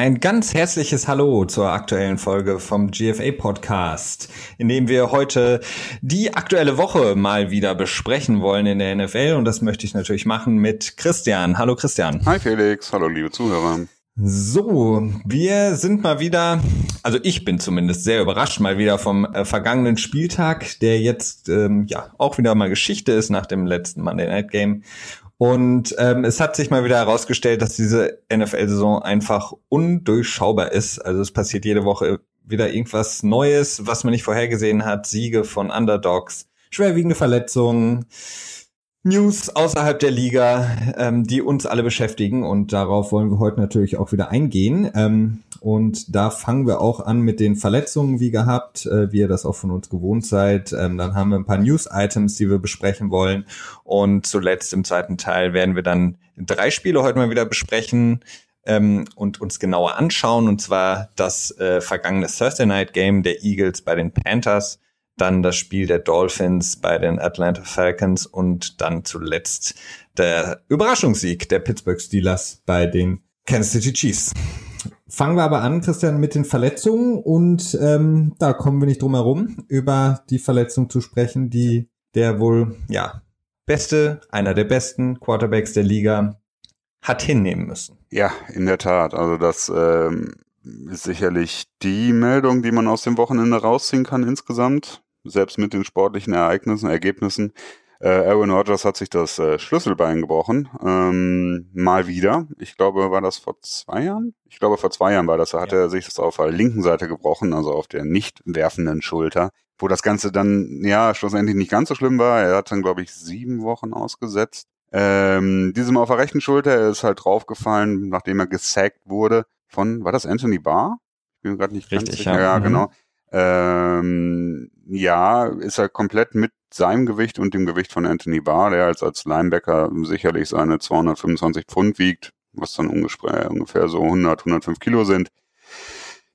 Ein ganz herzliches Hallo zur aktuellen Folge vom GFA Podcast, in dem wir heute die aktuelle Woche mal wieder besprechen wollen in der NFL und das möchte ich natürlich machen mit Christian. Hallo Christian. Hi Felix, hallo liebe Zuhörer. So, wir sind mal wieder, also ich bin zumindest sehr überrascht mal wieder vom äh, vergangenen Spieltag, der jetzt ähm, ja auch wieder mal Geschichte ist nach dem letzten Monday Night Game und ähm, es hat sich mal wieder herausgestellt, dass diese NFL-Saison einfach undurchschaubar ist. Also es passiert jede Woche wieder irgendwas Neues, was man nicht vorhergesehen hat. Siege von Underdogs, schwerwiegende Verletzungen, News außerhalb der Liga, ähm, die uns alle beschäftigen. Und darauf wollen wir heute natürlich auch wieder eingehen. Ähm, und da fangen wir auch an mit den Verletzungen, wie gehabt, äh, wie ihr das auch von uns gewohnt seid. Ähm, dann haben wir ein paar News-Items, die wir besprechen wollen. Und zuletzt im zweiten Teil werden wir dann drei Spiele heute mal wieder besprechen ähm, und uns genauer anschauen. Und zwar das äh, vergangene Thursday Night Game der Eagles bei den Panthers dann das Spiel der Dolphins bei den Atlanta Falcons und dann zuletzt der Überraschungssieg der Pittsburgh Steelers bei den Kansas City Chiefs. Fangen wir aber an, Christian, mit den Verletzungen und ähm, da kommen wir nicht drum herum, über die Verletzung zu sprechen, die der wohl ja beste, einer der besten Quarterbacks der Liga hat hinnehmen müssen. Ja, in der Tat. Also das ähm, ist sicherlich die Meldung, die man aus dem Wochenende rausziehen kann insgesamt selbst mit den sportlichen Ereignissen, Ergebnissen. Äh, Aaron Rodgers hat sich das äh, Schlüsselbein gebrochen. Ähm, mal wieder. Ich glaube, war das vor zwei Jahren? Ich glaube, vor zwei Jahren war das. Da hat ja. er sich das auf der linken Seite gebrochen, also auf der nicht werfenden Schulter. Wo das Ganze dann, ja, schlussendlich nicht ganz so schlimm war. Er hat dann, glaube ich, sieben Wochen ausgesetzt. Ähm, diesem auf der rechten Schulter, er ist halt draufgefallen, nachdem er gesackt wurde von, war das Anthony Barr? Ich bin gerade nicht Richtig, ganz sicher. Ja, ja mhm. genau. Ähm, ja, ist er komplett mit seinem Gewicht und dem Gewicht von Anthony Barr, der als, als Linebacker sicherlich seine 225 Pfund wiegt, was dann ungefähr, ungefähr so 100, 105 Kilo sind.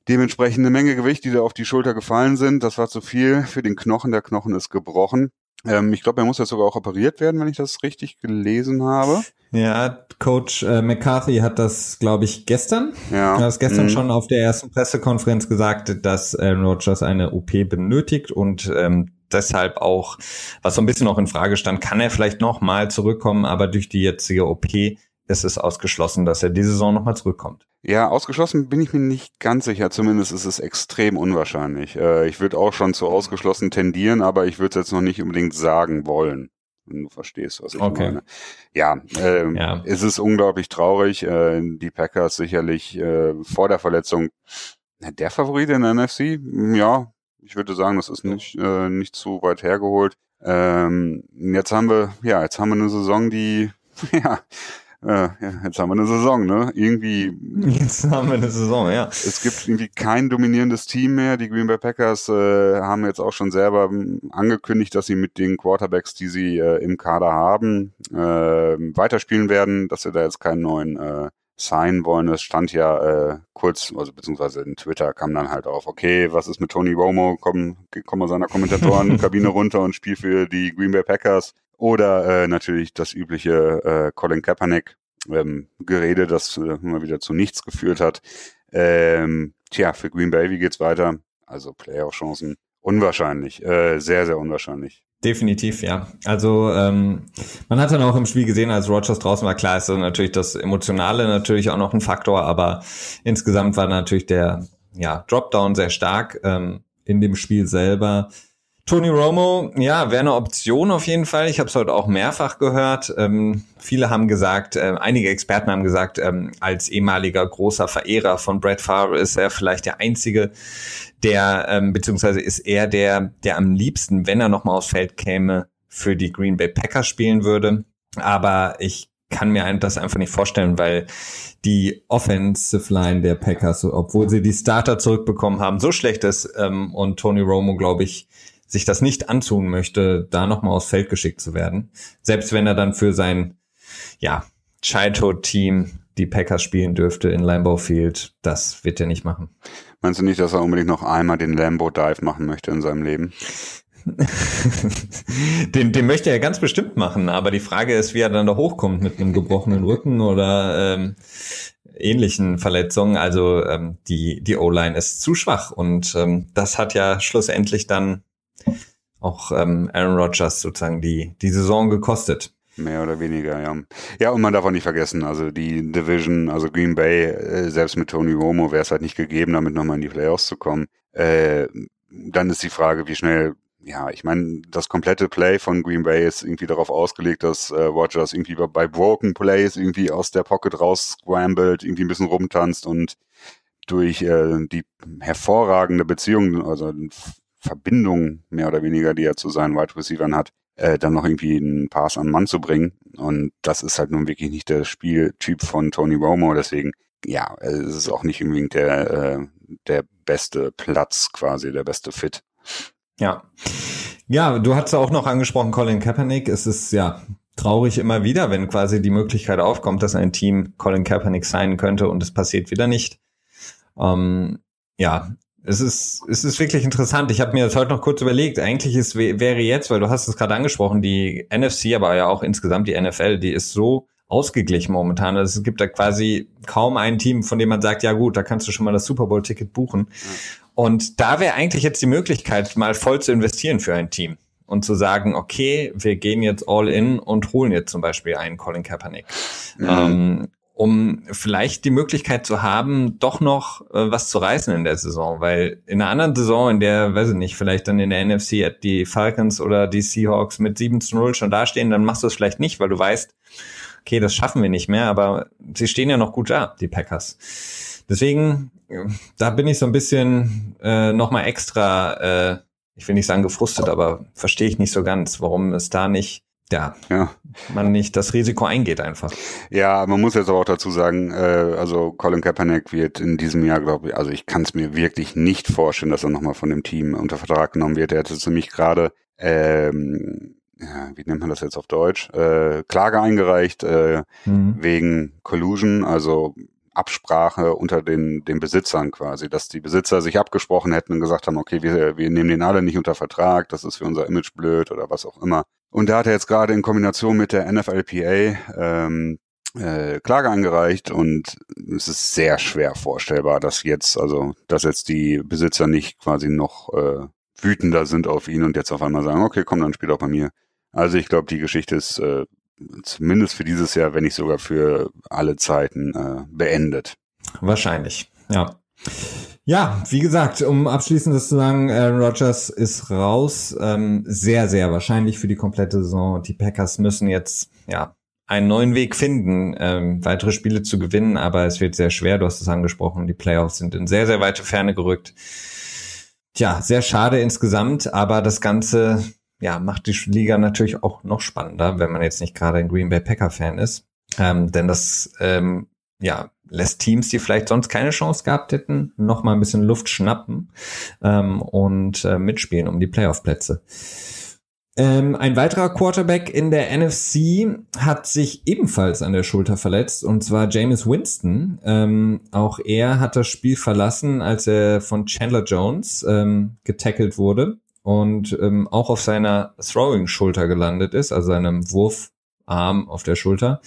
Dementsprechend eine Menge Gewicht, die da auf die Schulter gefallen sind. Das war zu viel für den Knochen. Der Knochen ist gebrochen. Ähm, ich glaube, er muss jetzt sogar auch operiert werden, wenn ich das richtig gelesen habe. Ja, Coach äh, McCarthy hat das, glaube ich, gestern. Ja. Er hat das gestern mhm. schon auf der ersten Pressekonferenz gesagt, dass Aaron Rodgers eine OP benötigt und ähm, deshalb auch, was so ein bisschen noch in Frage stand, kann er vielleicht noch mal zurückkommen, aber durch die jetzige OP ist es ausgeschlossen, dass er diese Saison noch mal zurückkommt. Ja, ausgeschlossen bin ich mir nicht ganz sicher. Zumindest ist es extrem unwahrscheinlich. Äh, ich würde auch schon zu ausgeschlossen tendieren, aber ich würde es jetzt noch nicht unbedingt sagen wollen. Wenn du verstehst, was ich okay. meine. Ja, äh, ja, es ist unglaublich traurig. Äh, die Packers sicherlich äh, vor der Verletzung der Favorit in der NFC. Ja, ich würde sagen, das ist nicht, äh, nicht zu weit hergeholt. Ähm, jetzt haben wir, ja, jetzt haben wir eine Saison, die, ja, äh, ja, jetzt haben wir eine Saison, ne? Irgendwie. Jetzt haben wir eine Saison, ja. Es gibt irgendwie kein dominierendes Team mehr. Die Green Bay Packers äh, haben jetzt auch schon selber ähm, angekündigt, dass sie mit den Quarterbacks, die sie äh, im Kader haben, äh, weiterspielen werden, dass sie da jetzt keinen neuen äh, sein wollen. Es stand ja äh, kurz, also beziehungsweise in Twitter kam dann halt auf, okay, was ist mit Tony Romo? Komm, komm mal seiner Kommentatorenkabine runter und spiel für die Green Bay Packers. Oder äh, natürlich das übliche äh, Colin Kaepernick ähm, Gerede, das äh, mal wieder zu nichts geführt hat. Ähm, tja, für Green Bay, wie geht's weiter? Also Playoff-Chancen unwahrscheinlich, äh, sehr, sehr unwahrscheinlich. Definitiv, ja. Also ähm, man hat dann auch im Spiel gesehen, als Rogers draußen war, klar ist natürlich das Emotionale natürlich auch noch ein Faktor, aber insgesamt war natürlich der ja, Dropdown sehr stark ähm, in dem Spiel selber. Tony Romo, ja, wäre eine Option auf jeden Fall. Ich habe es heute auch mehrfach gehört. Ähm, viele haben gesagt, äh, einige Experten haben gesagt, ähm, als ehemaliger großer Verehrer von Brett Favre ist er vielleicht der einzige, der ähm, beziehungsweise ist er der, der am liebsten, wenn er noch mal aufs Feld käme, für die Green Bay Packers spielen würde. Aber ich kann mir das einfach nicht vorstellen, weil die Offensive Line der Packers, obwohl sie die Starter zurückbekommen haben, so schlecht ist ähm, und Tony Romo, glaube ich, sich das nicht antun möchte, da nochmal aufs Feld geschickt zu werden. Selbst wenn er dann für sein, ja, Childhood-Team die Packers spielen dürfte in Lambeau Field, das wird er nicht machen. Meinst du nicht, dass er unbedingt noch einmal den Lambeau Dive machen möchte in seinem Leben? den, den möchte er ganz bestimmt machen, aber die Frage ist, wie er dann da hochkommt mit einem gebrochenen Rücken oder ähm, ähnlichen Verletzungen. Also ähm, die, die O-Line ist zu schwach und ähm, das hat ja schlussendlich dann auch ähm, Aaron Rodgers sozusagen die, die Saison gekostet. Mehr oder weniger, ja. Ja, und man darf auch nicht vergessen, also die Division, also Green Bay, äh, selbst mit Tony Romo wäre es halt nicht gegeben, damit nochmal in die Playoffs zu kommen. Äh, dann ist die Frage, wie schnell, ja, ich meine, das komplette Play von Green Bay ist irgendwie darauf ausgelegt, dass äh, Rogers irgendwie bei Broken Plays irgendwie aus der Pocket raus scrambled, irgendwie ein bisschen rumtanzt und durch äh, die hervorragende Beziehung, also Verbindung mehr oder weniger, die er zu seinen Wide Receivern hat, äh, dann noch irgendwie einen Pass an Mann zu bringen. Und das ist halt nun wirklich nicht der Spieltyp von Tony Romo. Deswegen, ja, es ist auch nicht unbedingt der, äh, der beste Platz quasi, der beste Fit. Ja. Ja, du hast auch noch angesprochen, Colin Kaepernick. Es ist ja traurig immer wieder, wenn quasi die Möglichkeit aufkommt, dass ein Team Colin Kaepernick sein könnte und es passiert wieder nicht. Ähm, ja, es ist, es ist wirklich interessant. Ich habe mir das heute noch kurz überlegt. Eigentlich ist, wäre jetzt, weil du hast es gerade angesprochen, die NFC, aber ja auch insgesamt die NFL, die ist so ausgeglichen momentan. Also es gibt da quasi kaum ein Team, von dem man sagt, ja gut, da kannst du schon mal das Super Bowl-Ticket buchen. Und da wäre eigentlich jetzt die Möglichkeit, mal voll zu investieren für ein Team und zu sagen, okay, wir gehen jetzt all in und holen jetzt zum Beispiel einen Colin Kaepernick. Mhm. Ähm, um vielleicht die Möglichkeit zu haben, doch noch äh, was zu reißen in der Saison. Weil in einer anderen Saison, in der, weiß ich nicht, vielleicht dann in der NFC die Falcons oder die Seahawks mit 7 zu 0 schon dastehen, dann machst du es vielleicht nicht, weil du weißt, okay, das schaffen wir nicht mehr, aber sie stehen ja noch gut da, die Packers. Deswegen, äh, da bin ich so ein bisschen äh, nochmal extra, äh, ich will nicht sagen gefrustet, aber verstehe ich nicht so ganz, warum es da nicht ja, ja, man nicht das Risiko eingeht einfach. Ja, man muss jetzt aber auch dazu sagen, äh, also Colin Kaepernick wird in diesem Jahr, glaube ich, also ich kann es mir wirklich nicht vorstellen, dass er nochmal von dem Team unter Vertrag genommen wird. Er hatte nämlich gerade, ähm, ja, wie nennt man das jetzt auf Deutsch, äh, Klage eingereicht äh, mhm. wegen Collusion, also Absprache unter den, den Besitzern quasi, dass die Besitzer sich abgesprochen hätten und gesagt haben, okay, wir, wir nehmen den alle nicht unter Vertrag, das ist für unser Image blöd oder was auch immer. Und da hat er jetzt gerade in Kombination mit der NFLPA ähm, äh, Klage eingereicht und es ist sehr schwer vorstellbar, dass jetzt, also, dass jetzt die Besitzer nicht quasi noch äh, wütender sind auf ihn und jetzt auf einmal sagen, okay, komm, dann spiel auch bei mir. Also ich glaube, die Geschichte ist äh, zumindest für dieses Jahr, wenn nicht sogar für alle Zeiten äh, beendet. Wahrscheinlich, ja. Ja, wie gesagt, um abschließend das zu sagen, Aaron Rodgers ist raus. Ähm, sehr, sehr wahrscheinlich für die komplette Saison. Die Packers müssen jetzt ja einen neuen Weg finden, ähm, weitere Spiele zu gewinnen, aber es wird sehr schwer. Du hast es angesprochen, die Playoffs sind in sehr, sehr weite Ferne gerückt. Tja, sehr schade insgesamt, aber das Ganze ja, macht die Liga natürlich auch noch spannender, wenn man jetzt nicht gerade ein Green Bay Packer Fan ist. Ähm, denn das ähm, ja, lässt Teams, die vielleicht sonst keine Chance gehabt hätten, noch mal ein bisschen Luft schnappen ähm, und äh, mitspielen um die Playoff-Plätze. Ähm, ein weiterer Quarterback in der NFC hat sich ebenfalls an der Schulter verletzt, und zwar James Winston. Ähm, auch er hat das Spiel verlassen, als er von Chandler Jones ähm, getackelt wurde und ähm, auch auf seiner Throwing-Schulter gelandet ist, also seinem Wurfarm auf der Schulter.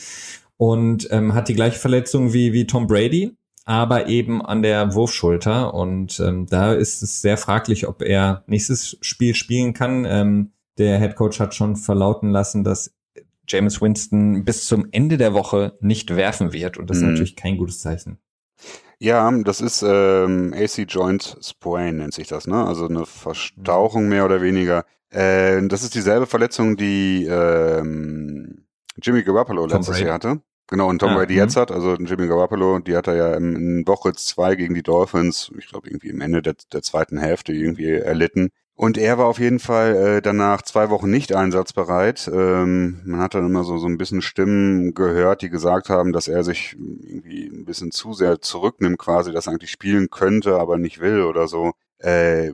Und ähm, hat die gleiche Verletzung wie, wie Tom Brady, aber eben an der Wurfschulter. Und ähm, da ist es sehr fraglich, ob er nächstes Spiel spielen kann. Ähm, der Head Coach hat schon verlauten lassen, dass James Winston bis zum Ende der Woche nicht werfen wird. Und das mhm. ist natürlich kein gutes Zeichen. Ja, das ist ähm, AC Joint Sprain nennt sich das, ne? Also eine Verstauchung mehr oder weniger. Äh, das ist dieselbe Verletzung, die ähm, Jimmy Garoppolo Tom letztes Brady. Jahr hatte. Genau, und Tom ja, Brady mhm. jetzt hat, also Jimmy Garoppolo, die hat er ja in Woche zwei gegen die Dolphins, ich glaube irgendwie im Ende der, der zweiten Hälfte irgendwie erlitten. Und er war auf jeden Fall äh, danach zwei Wochen nicht einsatzbereit. Ähm, man hat dann immer so, so ein bisschen Stimmen gehört, die gesagt haben, dass er sich irgendwie ein bisschen zu sehr zurücknimmt, quasi, dass er eigentlich spielen könnte, aber nicht will oder so. Äh,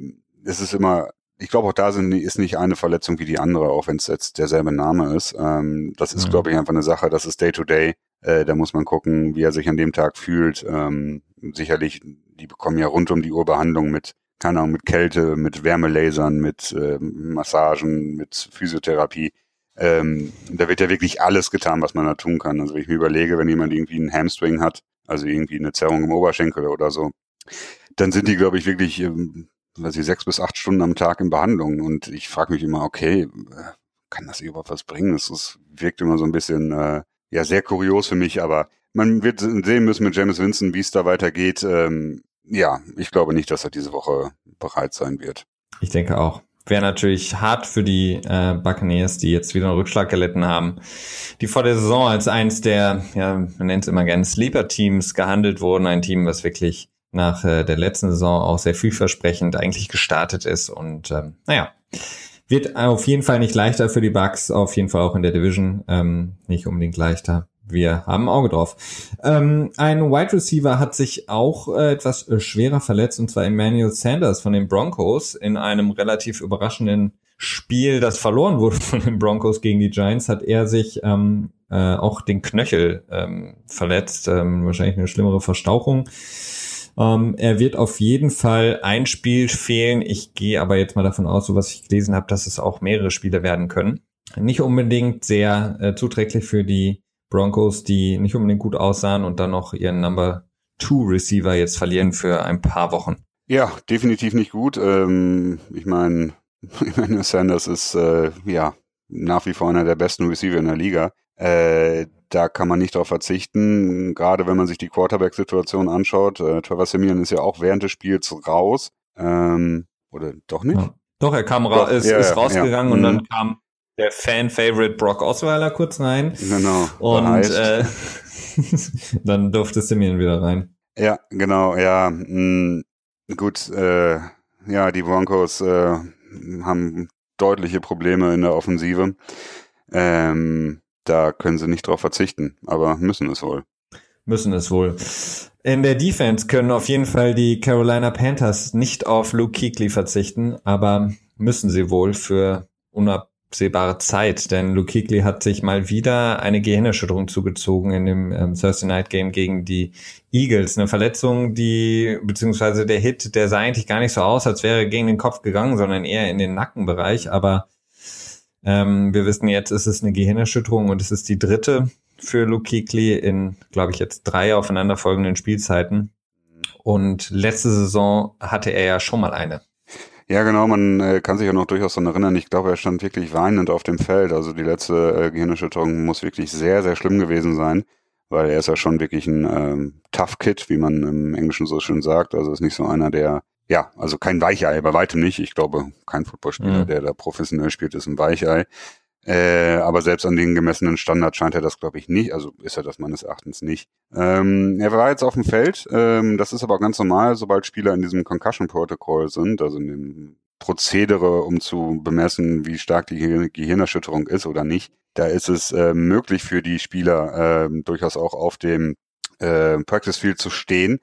es ist immer, ich glaube auch da sind, ist nicht eine Verletzung wie die andere, auch wenn es jetzt derselbe Name ist. Ähm, das ist, mhm. glaube ich, einfach eine Sache, das ist Day-to-Day. -Day. Äh, da muss man gucken, wie er sich an dem Tag fühlt. Ähm, sicherlich, die bekommen ja rund um die Uhr Behandlung mit keine Ahnung, mit Kälte, mit Wärmelasern, mit äh, Massagen, mit Physiotherapie. Ähm, da wird ja wirklich alles getan, was man da tun kann. Also wenn ich mir überlege, wenn jemand irgendwie einen Hamstring hat, also irgendwie eine Zerrung im Oberschenkel oder so, dann sind die, glaube ich, wirklich, ähm, ich, sechs bis acht Stunden am Tag in Behandlung. Und ich frage mich immer, okay, äh, kann das überhaupt was bringen? Das wirkt immer so ein bisschen, äh, ja, sehr kurios für mich, aber man wird sehen müssen mit James Winston, wie es da weitergeht. Ähm, ja, ich glaube nicht, dass er diese Woche bereit sein wird. Ich denke auch. Wäre natürlich hart für die äh, Buccaneers, die jetzt wieder einen Rückschlag gelitten haben, die vor der Saison als eins der, ja, man nennt es immer gerne Sleeper-Teams gehandelt wurden. Ein Team, was wirklich nach äh, der letzten Saison auch sehr vielversprechend eigentlich gestartet ist. Und ähm, naja, wird auf jeden Fall nicht leichter für die Bucks, auf jeden Fall auch in der Division ähm, nicht unbedingt leichter. Wir haben ein Auge drauf. Ähm, ein Wide Receiver hat sich auch äh, etwas äh, schwerer verletzt, und zwar Emmanuel Sanders von den Broncos in einem relativ überraschenden Spiel, das verloren wurde von den Broncos gegen die Giants, hat er sich ähm, äh, auch den Knöchel ähm, verletzt, ähm, wahrscheinlich eine schlimmere Verstauchung. Ähm, er wird auf jeden Fall ein Spiel fehlen. Ich gehe aber jetzt mal davon aus, so was ich gelesen habe, dass es auch mehrere Spiele werden können. Nicht unbedingt sehr äh, zuträglich für die Broncos, die nicht unbedingt gut aussahen und dann noch ihren Number Two Receiver jetzt verlieren für ein paar Wochen. Ja, definitiv nicht gut. Ähm, ich meine, Emmanuel Sanders ist äh, ja nach wie vor einer der besten Receiver in der Liga. Äh, da kann man nicht darauf verzichten, gerade wenn man sich die Quarterback-Situation anschaut. Äh, Trevor Simeon ist ja auch während des Spiels raus. Ähm, oder doch nicht? Ja. Doch, er kam ra ist, ja, ist rausgegangen ja. und dann mhm. kam der Fan-Favorite Brock Osweiler kurz rein. Genau. Und äh, dann durfte Simeon wieder rein. Ja, genau, ja. Mh, mm, gut, äh, ja, die Broncos äh, haben deutliche Probleme in der Offensive. Ähm, da können sie nicht drauf verzichten, aber müssen es wohl. Müssen es wohl. In der Defense können auf jeden Fall die Carolina Panthers nicht auf Luke Kuechly verzichten, aber müssen sie wohl für unabsehbare Zeit, denn Luke Kuechly hat sich mal wieder eine Gehirnerschütterung zugezogen in dem ähm, Thursday Night Game gegen die Eagles. Eine Verletzung, die, beziehungsweise der Hit, der sah eigentlich gar nicht so aus, als wäre er gegen den Kopf gegangen, sondern eher in den Nackenbereich, aber ähm, wir wissen jetzt, ist es eine Gehirnerschütterung und es ist die dritte für Luke Kuechly in, glaube ich, jetzt drei aufeinanderfolgenden Spielzeiten. Und letzte Saison hatte er ja schon mal eine. Ja, genau, man äh, kann sich ja noch durchaus daran erinnern. Ich glaube, er stand wirklich weinend auf dem Feld. Also die letzte äh, Gehirnerschütterung muss wirklich sehr, sehr schlimm gewesen sein, weil er ist ja schon wirklich ein ähm, Tough Kid, wie man im Englischen so schön sagt. Also ist nicht so einer, der ja, also kein Weichei, bei weitem nicht. Ich glaube, kein Footballspieler, mhm. der da professionell spielt, ist ein Weichei. Äh, aber selbst an den gemessenen Standards scheint er das, glaube ich, nicht. Also ist er das meines Erachtens nicht. Ähm, er war jetzt auf dem Feld. Ähm, das ist aber ganz normal, sobald Spieler in diesem Concussion Protocol sind, also in dem Prozedere, um zu bemessen, wie stark die Gehir Gehirnerschütterung ist oder nicht. Da ist es äh, möglich für die Spieler äh, durchaus auch auf dem äh, Practice Field zu stehen.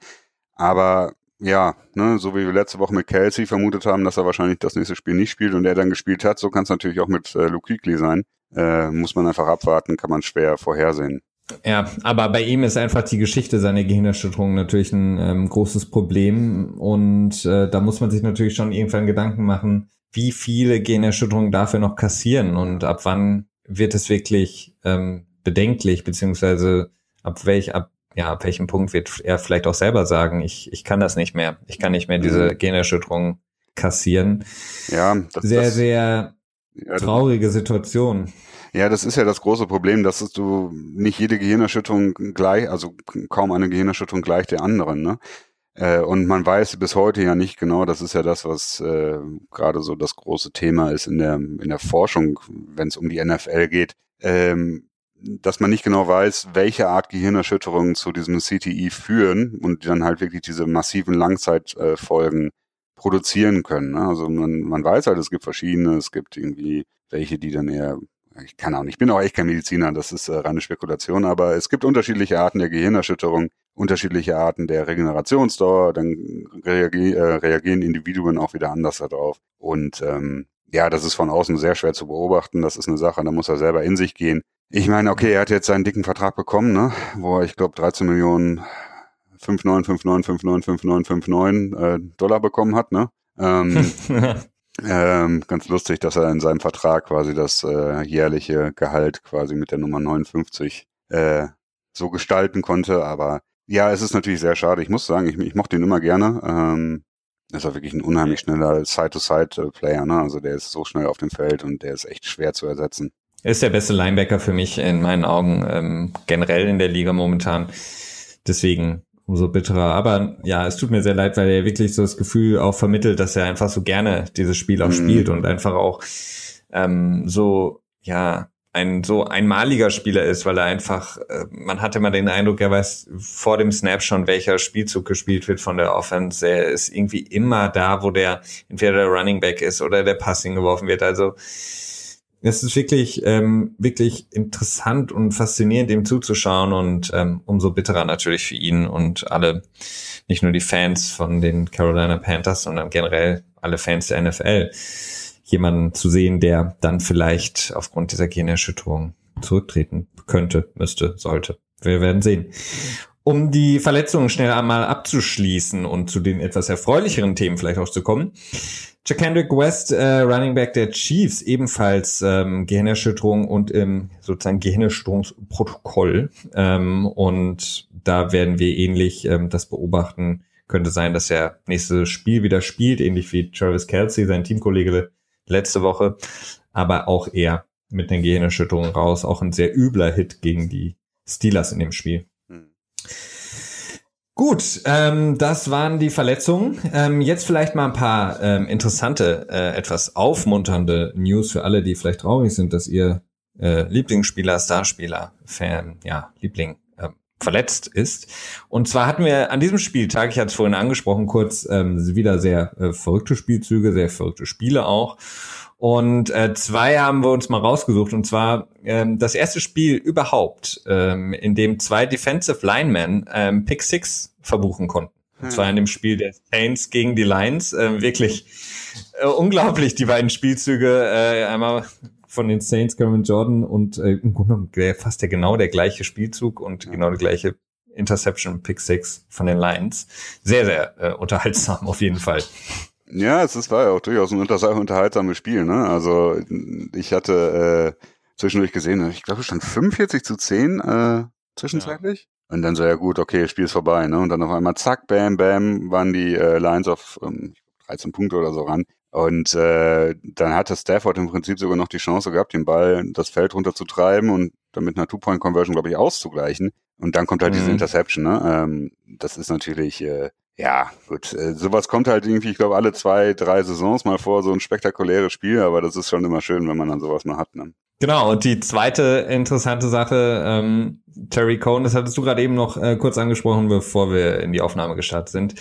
Aber ja, ne, so wie wir letzte Woche mit Kelsey vermutet haben, dass er wahrscheinlich das nächste Spiel nicht spielt und er dann gespielt hat, so kann es natürlich auch mit äh, Luke Kuechly sein. Äh, muss man einfach abwarten, kann man schwer vorhersehen. Ja, aber bei ihm ist einfach die Geschichte seiner Gehirnerschütterung natürlich ein ähm, großes Problem und äh, da muss man sich natürlich schon irgendwann Gedanken machen, wie viele Gehirnerschütterungen darf er noch kassieren und ab wann wird es wirklich ähm, bedenklich, beziehungsweise ab welch, ab ja, ab welchem Punkt wird er vielleicht auch selber sagen, ich, ich kann das nicht mehr. Ich kann nicht mehr diese mhm. Generschütterung kassieren. Ja, das, sehr, das, sehr ja, traurige Situation. Ja, das ist ja das große Problem, dass du nicht jede Gehirnerschütterung gleich, also kaum eine Gehirnerschütterung gleich der anderen, ne? Äh, und man weiß bis heute ja nicht genau, das ist ja das, was äh, gerade so das große Thema ist in der, in der Forschung, wenn es um die NFL geht. Ähm, dass man nicht genau weiß, welche Art Gehirnerschütterungen zu diesem CTI führen und dann halt wirklich diese massiven Langzeitfolgen produzieren können. Ne? Also man, man weiß halt, es gibt verschiedene, es gibt irgendwie welche, die dann eher, ich kann auch nicht, ich bin auch echt kein Mediziner, das ist äh, reine Spekulation, aber es gibt unterschiedliche Arten der Gehirnerschütterung, unterschiedliche Arten der Regenerationsdauer, dann äh, reagieren Individuen auch wieder anders darauf. Und ähm, ja, das ist von außen sehr schwer zu beobachten. Das ist eine Sache, da muss er selber in sich gehen. Ich meine, okay, er hat jetzt seinen dicken Vertrag bekommen, ne? wo er, ich glaube, 13 Millionen 5959595959 äh, Dollar bekommen hat. Ne? Ähm, ähm, ganz lustig, dass er in seinem Vertrag quasi das äh, jährliche Gehalt quasi mit der Nummer 59 äh, so gestalten konnte. Aber Ja, es ist natürlich sehr schade. Ich muss sagen, ich, ich mochte ihn immer gerne. Ähm, ist auch wirklich ein unheimlich schneller Side-to-Side-Player. Ne? Also der ist so schnell auf dem Feld und der ist echt schwer zu ersetzen. Er ist der beste Linebacker für mich in meinen Augen ähm, generell in der Liga momentan. Deswegen umso bitterer. Aber ja, es tut mir sehr leid, weil er wirklich so das Gefühl auch vermittelt, dass er einfach so gerne dieses Spiel auch mhm. spielt und einfach auch ähm, so, ja, ein so einmaliger Spieler ist, weil er einfach, äh, man hatte immer den Eindruck, er weiß vor dem Snap schon, welcher Spielzug gespielt wird von der Offense. Er ist irgendwie immer da, wo der entweder der Running Back ist oder der Passing geworfen wird. Also es ist wirklich, ähm, wirklich interessant und faszinierend, ihm zuzuschauen und ähm, umso bitterer natürlich für ihn und alle, nicht nur die Fans von den Carolina Panthers, sondern generell alle Fans der NFL jemanden zu sehen, der dann vielleicht aufgrund dieser Generschütterung zurücktreten könnte, müsste, sollte. Wir werden sehen. Um die Verletzungen schnell einmal abzuschließen und zu den etwas erfreulicheren Themen vielleicht auch zu kommen. Jacandrick West, äh, Running Back der Chiefs, ebenfalls ähm, Gehirnerschütterung und im sozusagen Gehirnerschütterungsprotokoll. Ähm, und da werden wir ähnlich ähm, das beobachten. Könnte sein, dass er nächstes Spiel wieder spielt, ähnlich wie Travis Kelsey, sein Teamkollege letzte Woche, aber auch eher mit den Gehirnerschütterungen raus. Auch ein sehr übler Hit gegen die Steelers in dem Spiel. Hm. Gut, ähm, das waren die Verletzungen. Ähm, jetzt vielleicht mal ein paar ähm, interessante, äh, etwas aufmunternde News für alle, die vielleicht traurig sind, dass ihr äh, Lieblingsspieler, Starspieler, Fan, ja, Liebling äh, verletzt ist. Und zwar hatten wir an diesem Spieltag, ich hatte es vorhin angesprochen, kurz ähm, wieder sehr äh, verrückte Spielzüge, sehr verrückte Spiele auch. Und äh, zwei haben wir uns mal rausgesucht. Und zwar ähm, das erste Spiel überhaupt, ähm, in dem zwei Defensive Linemen ähm, Pick Six verbuchen konnten. Und hm. zwar in dem Spiel der Saints gegen die Lions. Äh, wirklich äh, unglaublich, die beiden Spielzüge. Äh, einmal von den Saints, Cameron Jordan und äh, im Grunde genommen fast der genau der gleiche Spielzug und ja. genau der gleiche Interception Pick Six von den Lions. Sehr, sehr äh, unterhaltsam auf jeden Fall. Ja, es ist, war ja auch durchaus ein unter unterhaltsames Spiel. Ne? Also ich hatte äh, zwischendurch gesehen, ich glaube schon 45 zu 10 äh, zwischenzeitlich. Ja. Und dann so, ja gut, okay, Spiel ist vorbei. Ne? Und dann auf einmal zack, bam, bam, waren die äh, Lines auf ähm, 13 Punkte oder so ran. Und äh, dann hatte Stafford im Prinzip sogar noch die Chance gehabt, den Ball das Feld runter zu treiben und dann mit einer Two-Point-Conversion, glaube ich, auszugleichen. Und dann kommt halt mhm. diese Interception. Ne? Ähm, das ist natürlich äh, ja, gut. Äh, sowas kommt halt irgendwie, ich glaube, alle zwei, drei Saisons mal vor, so ein spektakuläres Spiel, aber das ist schon immer schön, wenn man dann sowas mal hat. Ne? Genau, und die zweite interessante Sache, ähm, Terry Cohn, das hattest du gerade eben noch äh, kurz angesprochen, bevor wir in die Aufnahme gestartet sind.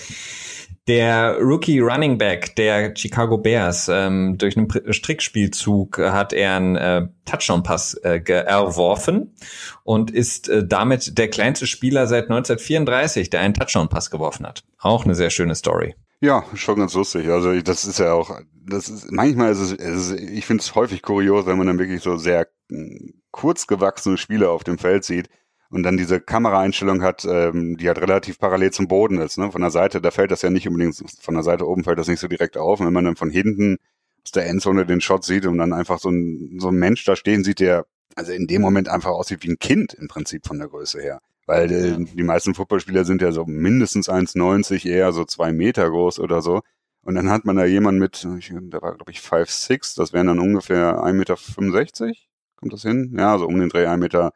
Der Rookie Running Back der Chicago Bears, ähm, durch einen Strickspielzug hat er einen äh, Touchdown-Pass äh, erworfen und ist äh, damit der kleinste Spieler seit 1934, der einen Touchdown-Pass geworfen hat. Auch eine sehr schöne Story. Ja, schon ganz lustig. Also das ist ja auch, das ist manchmal ist es, ist, ich finde es häufig kurios, wenn man dann wirklich so sehr hm, kurz gewachsene Spieler auf dem Feld sieht und dann diese Kameraeinstellung hat, ähm, die halt relativ parallel zum Boden ist. Ne? Von der Seite, da fällt das ja nicht unbedingt, von der Seite oben fällt das nicht so direkt auf. Und wenn man dann von hinten aus der Endzone den Shot sieht und dann einfach so ein, so ein Mensch da stehen sieht, der also in dem Moment einfach aussieht wie ein Kind im Prinzip von der Größe her. Weil äh, die meisten Footballspieler sind ja so mindestens 1,90, eher so zwei Meter groß oder so. Und dann hat man da jemanden mit, der war glaube ich 5'6, das wären dann ungefähr 1,65 Meter. Kommt das hin? Ja, so um den Dreh 1,65 Meter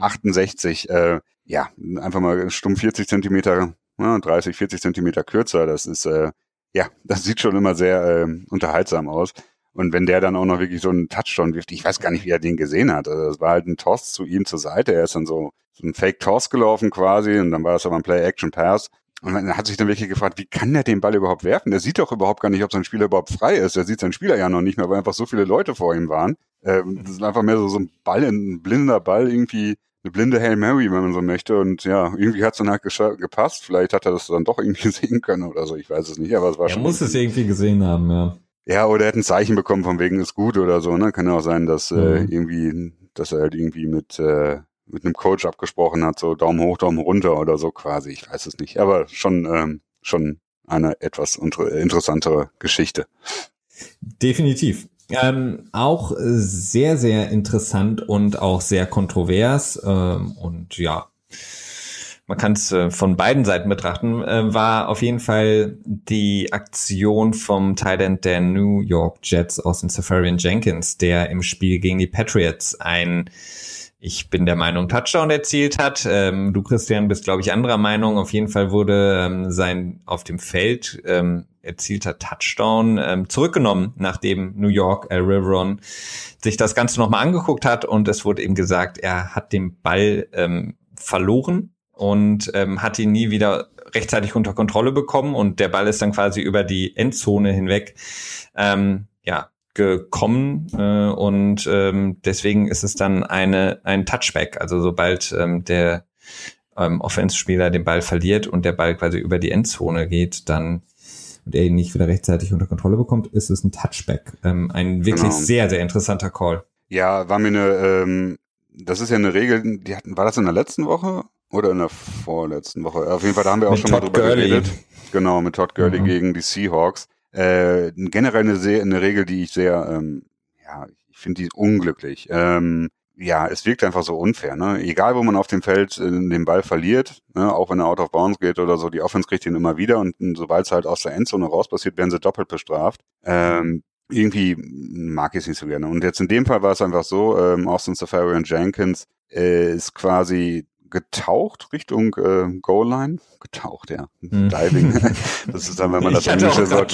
68, mhm. äh, ja, einfach mal stumm 40 Zentimeter, ja, 30, 40 Zentimeter kürzer. Das ist, äh, ja, das sieht schon immer sehr äh, unterhaltsam aus. Und wenn der dann auch noch wirklich so einen Touchdown wirft, ich weiß gar nicht, wie er den gesehen hat. Also das war halt ein Toss zu ihm zur Seite. Er ist dann so, so ein Fake-Toss gelaufen quasi und dann war es aber ein Play-Action-Pass. Und man hat sich dann wirklich gefragt, wie kann der den Ball überhaupt werfen? Der sieht doch überhaupt gar nicht, ob sein Spieler überhaupt frei ist. Er sieht seinen Spieler ja noch nicht mehr, weil einfach so viele Leute vor ihm waren. Ähm, das ist einfach mehr so, so ein Ball, ein blinder Ball, irgendwie eine blinde Hail Mary, wenn man so möchte. Und ja, irgendwie hat es dann halt gepasst. Vielleicht hat er das dann doch irgendwie sehen können oder so. Ich weiß es nicht, aber es war er schon. Er muss es irgendwie gesehen haben, ja. Ja, oder er hat ein Zeichen bekommen, von wegen ist gut oder so. Ne? Kann ja auch sein, dass äh, mhm. äh, irgendwie, dass er halt irgendwie mit äh, mit einem Coach abgesprochen hat, so Daumen hoch, Daumen runter oder so quasi. Ich weiß es nicht, aber schon ähm, schon eine etwas interessantere Geschichte. Definitiv. Ähm, auch sehr, sehr interessant und auch sehr kontrovers. Ähm, und ja, man kann es äh, von beiden Seiten betrachten, äh, war auf jeden Fall die Aktion vom Thailand der New York Jets aus den Safarian Jenkins, der im Spiel gegen die Patriots ein ich bin der Meinung, Touchdown erzielt hat. Ähm, du, Christian, bist, glaube ich, anderer Meinung. Auf jeden Fall wurde ähm, sein auf dem Feld ähm, erzielter Touchdown ähm, zurückgenommen, nachdem New York, El Riveron, sich das Ganze nochmal angeguckt hat und es wurde ihm gesagt, er hat den Ball ähm, verloren und ähm, hat ihn nie wieder rechtzeitig unter Kontrolle bekommen und der Ball ist dann quasi über die Endzone hinweg ähm, ja gekommen äh, und ähm, deswegen ist es dann eine ein Touchback. Also sobald ähm, der ähm, Offense-Spieler den Ball verliert und der Ball quasi über die Endzone geht, dann und er ihn nicht wieder rechtzeitig unter Kontrolle bekommt, ist es ein Touchback. Ähm, ein wirklich genau. sehr, sehr interessanter Call. Ja, war mir eine, ähm, das ist ja eine Regel, die hatten, war das in der letzten Woche? Oder in der vorletzten Woche. Auf jeden Fall, da haben wir auch mit schon Todd mal drüber Gurley. geredet. Genau, mit Todd Gurley mhm. gegen die Seahawks. Äh, generell eine, sehr, eine Regel, die ich sehr, ähm, ja, ich finde die unglücklich. Ähm, ja, es wirkt einfach so unfair. Ne? Egal, wo man auf dem Feld äh, den Ball verliert, ne? auch wenn er out of bounds geht oder so, die Offense kriegt ihn immer wieder und sobald es halt aus der Endzone raus passiert, werden sie doppelt bestraft. Ähm, irgendwie mag ich es nicht so gerne. Und jetzt in dem Fall war es einfach so, ähm, Austin Safari und Jenkins äh, ist quasi getaucht Richtung äh, Goal Line. Getaucht, ja. Hm. Diving. das ist dann, wenn man das englische Wort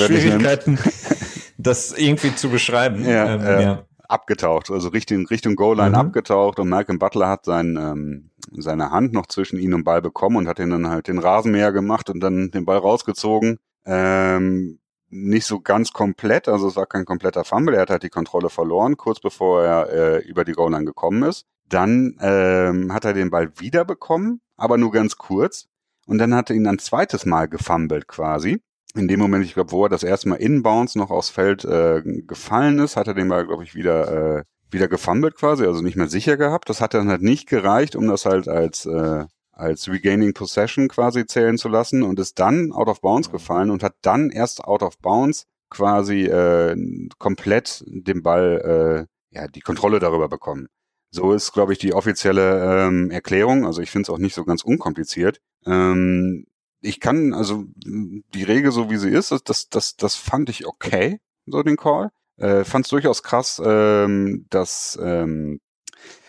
nimmt. das irgendwie zu beschreiben. Ja, ähm, äh, ja. Abgetaucht, also Richtung, Richtung Goal Line mhm. abgetaucht und Malcolm Butler hat sein, ähm, seine Hand noch zwischen ihn und Ball bekommen und hat ihn dann halt den Rasenmäher gemacht und dann den Ball rausgezogen. Ähm, nicht so ganz komplett, also es war kein kompletter Fumble, er hat halt die Kontrolle verloren, kurz bevor er äh, über die Goal Line gekommen ist. Dann ähm, hat er den Ball wiederbekommen, aber nur ganz kurz. Und dann hat er ihn ein zweites Mal gefummelt quasi. In dem Moment, ich glaube, wo er das erste Mal inbounds noch aufs Feld äh, gefallen ist, hat er den Ball, glaube ich, wieder, äh, wieder gefummelt quasi, also nicht mehr sicher gehabt. Das hat dann halt nicht gereicht, um das halt als, äh, als Regaining Possession quasi zählen zu lassen und ist dann out of bounds gefallen und hat dann erst out of bounds quasi äh, komplett den Ball, äh, ja, die Kontrolle darüber bekommen. So ist, glaube ich, die offizielle ähm, Erklärung. Also ich finde es auch nicht so ganz unkompliziert. Ähm, ich kann, also die Regel, so wie sie ist, das, das, das fand ich okay, so den Call. Äh, fand es durchaus krass, ähm, dass, ähm,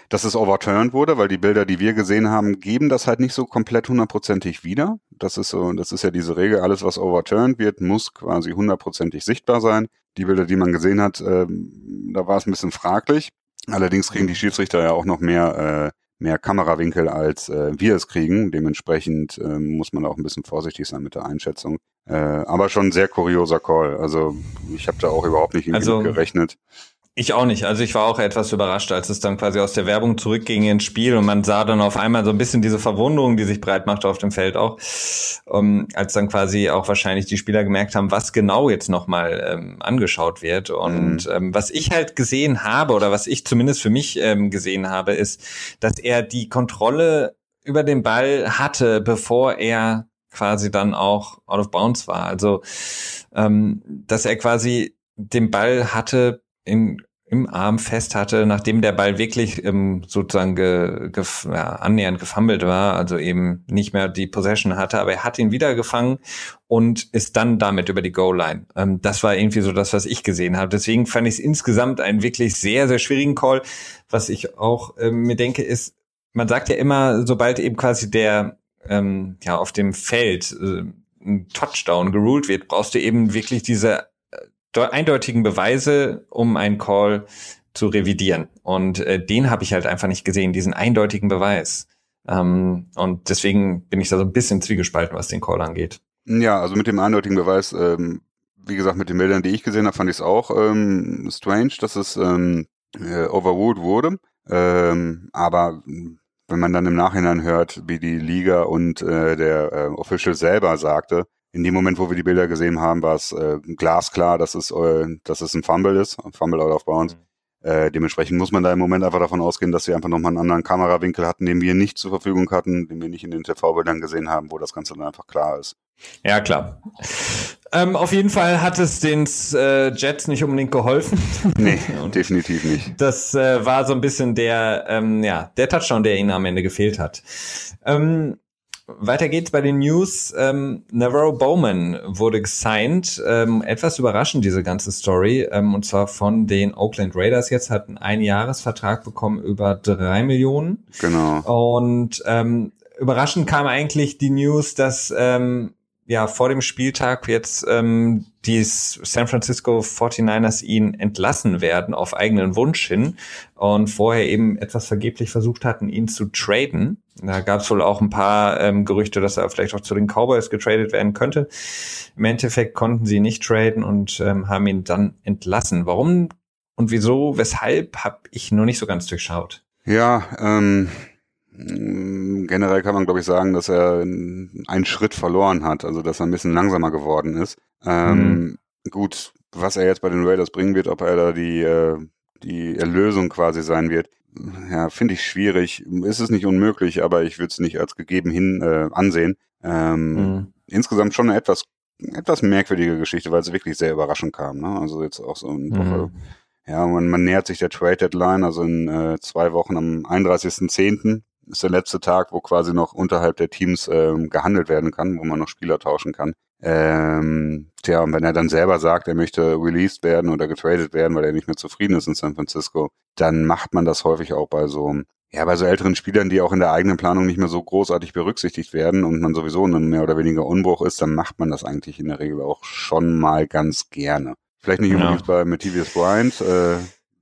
dass es overturned wurde, weil die Bilder, die wir gesehen haben, geben das halt nicht so komplett hundertprozentig wieder. Das ist so, das ist ja diese Regel, alles was overturned wird, muss quasi hundertprozentig sichtbar sein. Die Bilder, die man gesehen hat, ähm, da war es ein bisschen fraglich. Allerdings kriegen die Schiedsrichter ja auch noch mehr, äh, mehr Kamerawinkel, als äh, wir es kriegen. Dementsprechend äh, muss man auch ein bisschen vorsichtig sein mit der Einschätzung. Äh, aber schon ein sehr kurioser Call. Also ich habe da auch überhaupt nicht also, gerechnet. Ich auch nicht. Also ich war auch etwas überrascht, als es dann quasi aus der Werbung zurückging ins Spiel und man sah dann auf einmal so ein bisschen diese Verwunderung, die sich breit machte auf dem Feld auch, um, als dann quasi auch wahrscheinlich die Spieler gemerkt haben, was genau jetzt nochmal ähm, angeschaut wird. Und mhm. ähm, was ich halt gesehen habe oder was ich zumindest für mich ähm, gesehen habe, ist, dass er die Kontrolle über den Ball hatte, bevor er quasi dann auch out of bounds war. Also ähm, dass er quasi den Ball hatte, in, im Arm fest hatte, nachdem der Ball wirklich ähm, sozusagen ge, ge, ja, annähernd gefummelt war, also eben nicht mehr die Possession hatte, aber er hat ihn wieder gefangen und ist dann damit über die Goal-Line. Ähm, das war irgendwie so das, was ich gesehen habe. Deswegen fand ich es insgesamt einen wirklich sehr, sehr schwierigen Call. Was ich auch ähm, mir denke, ist, man sagt ja immer, sobald eben quasi der ähm, ja auf dem Feld äh, ein Touchdown geruled wird, brauchst du eben wirklich diese eindeutigen Beweise, um einen Call zu revidieren. Und äh, den habe ich halt einfach nicht gesehen, diesen eindeutigen Beweis. Ähm, und deswegen bin ich da so ein bisschen zwiegespalten, was den Call angeht. Ja, also mit dem eindeutigen Beweis, ähm, wie gesagt, mit den Bildern, die ich gesehen habe, fand ich es auch ähm, strange, dass es ähm, äh, overruled wurde. Ähm, aber wenn man dann im Nachhinein hört, wie die Liga und äh, der äh, Official selber sagte, in dem Moment, wo wir die Bilder gesehen haben, war es äh, glasklar, dass es, äh, dass es ein Fumble ist, ein Fumble out of bounds. Mhm. Äh, dementsprechend muss man da im Moment einfach davon ausgehen, dass sie einfach nochmal einen anderen Kamerawinkel hatten, den wir nicht zur Verfügung hatten, den wir nicht in den TV-Bildern gesehen haben, wo das Ganze dann einfach klar ist. Ja, klar. Ähm, auf jeden Fall hat es den äh, Jets nicht unbedingt geholfen. Nee, definitiv nicht. Das äh, war so ein bisschen der, ähm, ja, der Touchdown, der ihnen am Ende gefehlt hat. Ähm, Weiter geht's bei den News. Ähm, Navarro Bowman wurde gesigned. Ähm, etwas überraschend, diese ganze Story. Ähm, und zwar von den Oakland Raiders jetzt, hat einen Einjahresvertrag bekommen über drei Millionen. Genau. Und ähm, überraschend kam eigentlich die News, dass ähm, ja vor dem Spieltag jetzt ähm, die San Francisco 49ers ihn entlassen werden auf eigenen Wunsch hin und vorher eben etwas vergeblich versucht hatten, ihn zu traden. Da gab es wohl auch ein paar ähm, Gerüchte, dass er vielleicht auch zu den Cowboys getradet werden könnte. Im Endeffekt konnten sie nicht traden und ähm, haben ihn dann entlassen. Warum und wieso, weshalb, habe ich noch nicht so ganz durchschaut. Ja, ähm, generell kann man, glaube ich, sagen, dass er einen Schritt verloren hat, also dass er ein bisschen langsamer geworden ist. Ähm, mhm. Gut, was er jetzt bei den Raiders bringen wird, ob er da die, äh, die Erlösung quasi sein wird, ja, finde ich schwierig. Ist es nicht unmöglich, aber ich würde es nicht als gegeben hin äh, ansehen. Ähm, mhm. Insgesamt schon eine etwas, etwas merkwürdige Geschichte, weil es wirklich sehr überraschend kam. Ne? Also jetzt auch so ein mhm. ja, man, man nähert sich der Trade Deadline, also in äh, zwei Wochen am 31.10 ist der letzte Tag, wo quasi noch unterhalb der Teams ähm, gehandelt werden kann, wo man noch Spieler tauschen kann. Ähm, tja, und wenn er dann selber sagt, er möchte released werden oder getradet werden, weil er nicht mehr zufrieden ist in San Francisco, dann macht man das häufig auch bei so, ja, bei so älteren Spielern, die auch in der eigenen Planung nicht mehr so großartig berücksichtigt werden und man sowieso in einem mehr oder weniger Unbruch ist, dann macht man das eigentlich in der Regel auch schon mal ganz gerne. Vielleicht nicht unbedingt ja. bei Matthias Bryant, äh,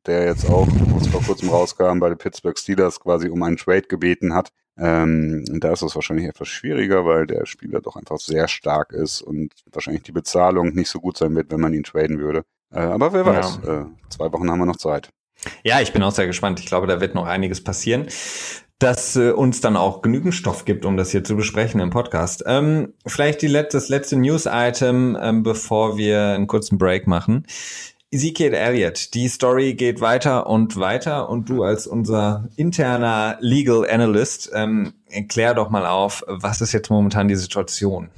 der jetzt auch, was vor kurzem rauskam, bei den Pittsburgh Steelers quasi um einen Trade gebeten hat. Ähm, da ist es wahrscheinlich etwas schwieriger, weil der Spieler doch einfach sehr stark ist und wahrscheinlich die Bezahlung nicht so gut sein wird, wenn man ihn traden würde. Äh, aber wer weiß, ja. äh, zwei Wochen haben wir noch Zeit. Ja, ich bin auch sehr gespannt. Ich glaube, da wird noch einiges passieren, das äh, uns dann auch genügend Stoff gibt, um das hier zu besprechen im Podcast. Ähm, vielleicht die letzte, das letzte News-Item, ähm, bevor wir einen kurzen Break machen. Ezekiel Elliott, die Story geht weiter und weiter und du als unser interner Legal Analyst, ähm, erklär doch mal auf, was ist jetzt momentan die Situation?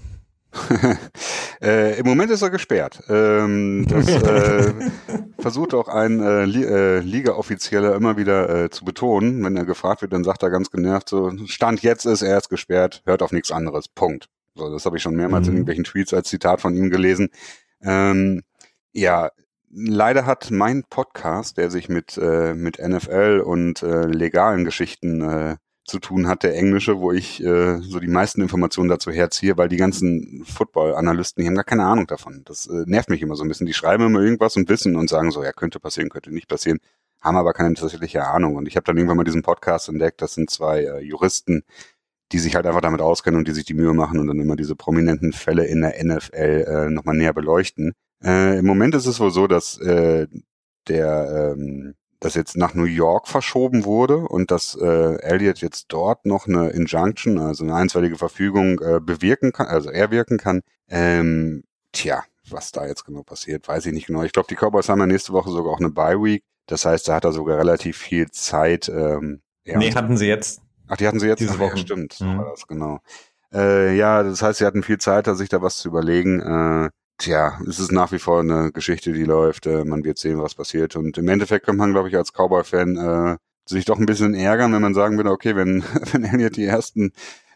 äh, Im Moment ist er gesperrt. Ähm, das äh, versucht auch ein äh, äh, Liga-Offizieller immer wieder äh, zu betonen. Wenn er gefragt wird, dann sagt er ganz genervt so, Stand jetzt ist er ist gesperrt, hört auf nichts anderes. Punkt. So, das habe ich schon mehrmals mhm. in irgendwelchen Tweets als Zitat von ihm gelesen. Ähm, ja, leider hat mein Podcast, der sich mit, äh, mit NFL und äh, legalen Geschichten äh, zu tun hat, der englische, wo ich äh, so die meisten Informationen dazu herziehe, weil die ganzen Football-Analysten, die haben gar keine Ahnung davon. Das äh, nervt mich immer so ein bisschen. Die schreiben immer irgendwas und wissen und sagen so, ja, könnte passieren, könnte nicht passieren, haben aber keine tatsächliche Ahnung. Und ich habe dann irgendwann mal diesen Podcast entdeckt, das sind zwei äh, Juristen, die sich halt einfach damit auskennen und die sich die Mühe machen und dann immer diese prominenten Fälle in der NFL äh, nochmal näher beleuchten. Äh, Im Moment ist es wohl so, dass äh, der ähm, das jetzt nach New York verschoben wurde und dass äh, Elliot jetzt dort noch eine Injunction, also eine einstweilige Verfügung äh, bewirken kann, also er wirken kann. Ähm, tja, was da jetzt genau passiert, weiß ich nicht genau. Ich glaube, die Cowboys haben ja nächste Woche sogar auch eine Bye Week. Das heißt, da hat er sogar relativ viel Zeit. Ähm, ja, nee, hatten sie jetzt. Ach, die hatten sie jetzt diese Woche. Ja, stimmt, mhm. war das genau. Äh, ja, das heißt, sie hatten viel Zeit, sich da was zu überlegen. Äh, Tja, es ist nach wie vor eine Geschichte, die läuft. Äh, man wird sehen, was passiert. Und im Endeffekt kann man, glaube ich, als Cowboy-Fan äh, sich doch ein bisschen ärgern, wenn man sagen würde, okay, wenn, wenn Elliot die ersten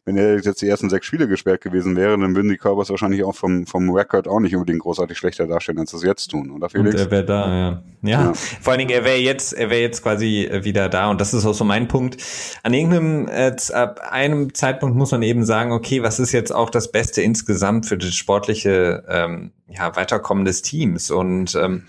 wenn er jetzt die ersten sechs Spiele gesperrt gewesen wäre, dann würden die Cowboys wahrscheinlich auch vom, vom Record auch nicht unbedingt großartig schlechter dastehen, als sie es jetzt tun, oder Felix? Und er wäre da, ja. ja. ja. Vor allen Dingen, er wäre jetzt, er wäre jetzt quasi äh, wieder da und das ist auch so mein Punkt. An irgendeinem, äh, ab einem Zeitpunkt muss man eben sagen, okay, was ist jetzt auch das Beste insgesamt für das sportliche, ähm, ja, Weiterkommen des Teams und, ähm,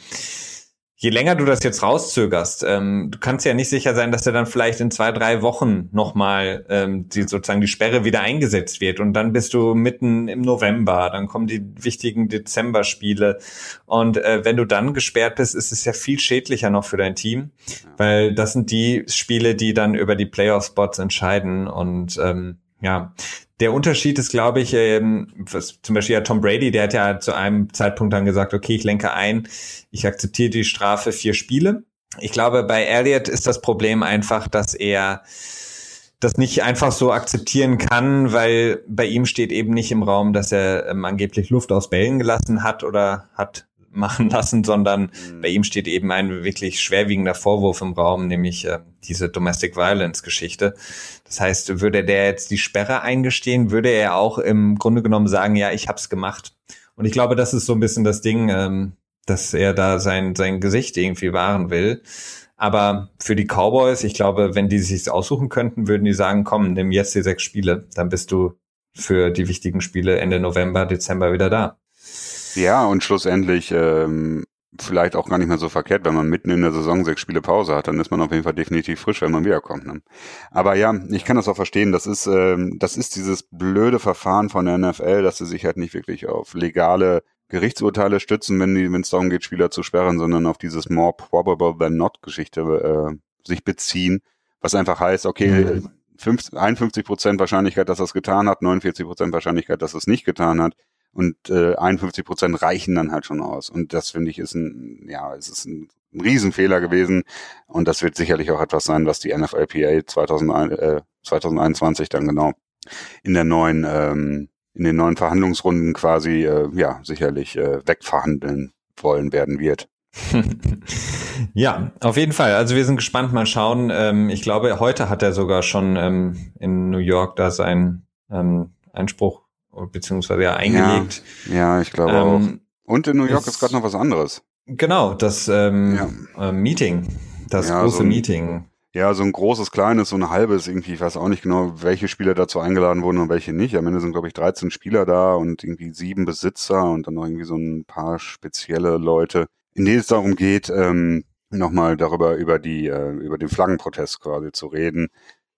je länger du das jetzt rauszögerst, ähm, du kannst ja nicht sicher sein, dass er dann vielleicht in zwei, drei Wochen nochmal ähm, die, sozusagen die Sperre wieder eingesetzt wird. Und dann bist du mitten im November, dann kommen die wichtigen Dezember-Spiele. Und äh, wenn du dann gesperrt bist, ist es ja viel schädlicher noch für dein Team, weil das sind die Spiele, die dann über die Playoff-Spots entscheiden. Und ähm, ja, der Unterschied ist, glaube ich, ähm, was, zum Beispiel ja Tom Brady, der hat ja zu einem Zeitpunkt dann gesagt, okay, ich lenke ein, ich akzeptiere die Strafe vier Spiele. Ich glaube, bei Elliott ist das Problem einfach, dass er das nicht einfach so akzeptieren kann, weil bei ihm steht eben nicht im Raum, dass er ähm, angeblich Luft aus Bällen gelassen hat oder hat machen lassen, sondern mhm. bei ihm steht eben ein wirklich schwerwiegender Vorwurf im Raum, nämlich äh, diese Domestic Violence Geschichte. Das heißt, würde der jetzt die Sperre eingestehen, würde er auch im Grunde genommen sagen, ja, ich hab's gemacht. Und ich glaube, das ist so ein bisschen das Ding, ähm, dass er da sein, sein Gesicht irgendwie wahren will. Aber für die Cowboys, ich glaube, wenn die sich aussuchen könnten, würden die sagen, komm, nimm jetzt die sechs Spiele, dann bist du für die wichtigen Spiele Ende November, Dezember wieder da. Ja, und schlussendlich ähm, vielleicht auch gar nicht mehr so verkehrt, wenn man mitten in der Saison sechs Spiele Pause hat, dann ist man auf jeden Fall definitiv frisch, wenn man wiederkommt. Ne? Aber ja, ich kann das auch verstehen. Das ist, ähm, das ist dieses blöde Verfahren von der NFL, dass sie sich halt nicht wirklich auf legale Gerichtsurteile stützen, wenn die, wenn es darum geht, Spieler zu sperren, sondern auf dieses more probable than not Geschichte äh, sich beziehen, was einfach heißt, okay, mhm. 50, 51 Prozent Wahrscheinlichkeit, dass er es getan hat, 49 Prozent Wahrscheinlichkeit, dass er es nicht getan hat und äh, 51 Prozent reichen dann halt schon aus. Und das finde ich ist ein, ja, es ist ein, ein Riesenfehler gewesen und das wird sicherlich auch etwas sein, was die NFLPA 2001, äh, 2021 dann genau in der neuen ähm, in den neuen Verhandlungsrunden quasi äh, ja sicherlich äh, wegverhandeln wollen werden wird. ja, auf jeden Fall. Also wir sind gespannt, mal schauen. Ähm, ich glaube, heute hat er sogar schon ähm, in New York da seinen ähm, Einspruch beziehungsweise ja eingelegt. Ja, ja ich glaube auch. Ähm, Und in New York ist, ist gerade noch was anderes. Genau, das ähm, ja. äh, Meeting, das ja, große so ein, Meeting. Ja, so ein großes, kleines, so ein halbes irgendwie. Ich weiß auch nicht genau, welche Spieler dazu eingeladen wurden und welche nicht. Am Ende sind, glaube ich, 13 Spieler da und irgendwie sieben Besitzer und dann noch irgendwie so ein paar spezielle Leute, in denen es darum geht, ähm, nochmal darüber, über die, äh, über den Flaggenprotest quasi zu reden.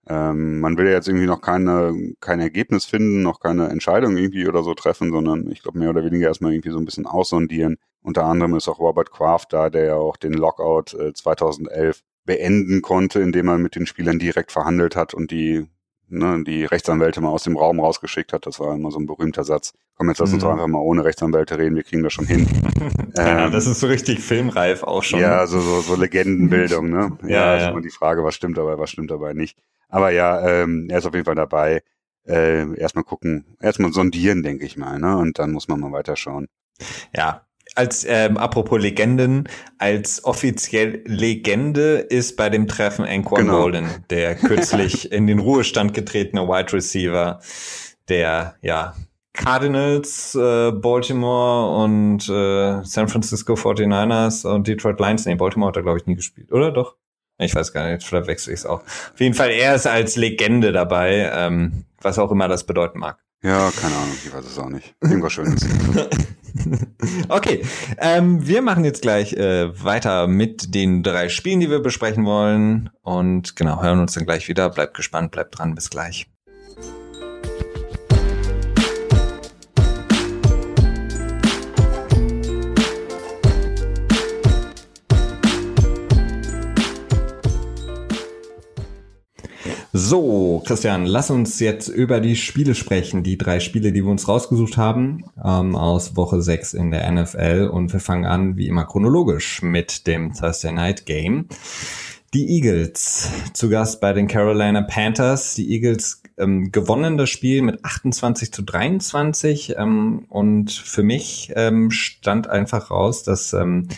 Ähm, man will ja jetzt irgendwie noch keine, kein Ergebnis finden, noch keine Entscheidung irgendwie oder so treffen, sondern ich glaube mehr oder weniger erstmal irgendwie so ein bisschen aussondieren. Unter anderem ist auch Robert Kraft da, der ja auch den Lockout äh, 2011 beenden konnte, indem er mit den Spielern direkt verhandelt hat und die ne, die Rechtsanwälte mal aus dem Raum rausgeschickt hat. Das war immer so ein berühmter Satz. Komm, jetzt lass uns mhm. einfach mal ohne Rechtsanwälte reden, wir kriegen das schon hin. ja, ähm, das ist so richtig filmreif auch schon. Ja, so, so, so Legendenbildung, ne? Ja, ja, ist immer die Frage, was stimmt dabei, was stimmt dabei nicht. Aber ja, ähm, er ist auf jeden Fall dabei. Äh, erstmal gucken, erstmal sondieren, denke ich mal, ne? Und dann muss man mal weiterschauen. Ja, als ähm, apropos Legenden, als offiziell Legende ist bei dem Treffen Anquan genau. Bolden, der kürzlich in den Ruhestand getretene Wide Receiver, der ja Cardinals, äh, Baltimore und äh, San Francisco 49ers und Detroit Lions. Nee, Baltimore hat er, glaube ich, nie gespielt, oder doch? Ich weiß gar nicht, vielleicht wechsle ich es auch. Auf jeden Fall, er ist als Legende dabei, ähm, was auch immer das bedeuten mag. Ja, keine Ahnung, ich weiß es auch nicht. Irgendwas Schönes. okay, ähm, wir machen jetzt gleich äh, weiter mit den drei Spielen, die wir besprechen wollen. Und genau, hören uns dann gleich wieder. Bleibt gespannt, bleibt dran, bis gleich. So, Christian, lass uns jetzt über die Spiele sprechen. Die drei Spiele, die wir uns rausgesucht haben, ähm, aus Woche 6 in der NFL. Und wir fangen an, wie immer, chronologisch mit dem Thursday Night Game. Die Eagles zu Gast bei den Carolina Panthers. Die Eagles ähm, gewonnen das Spiel mit 28 zu 23. Ähm, und für mich ähm, stand einfach raus, dass ähm,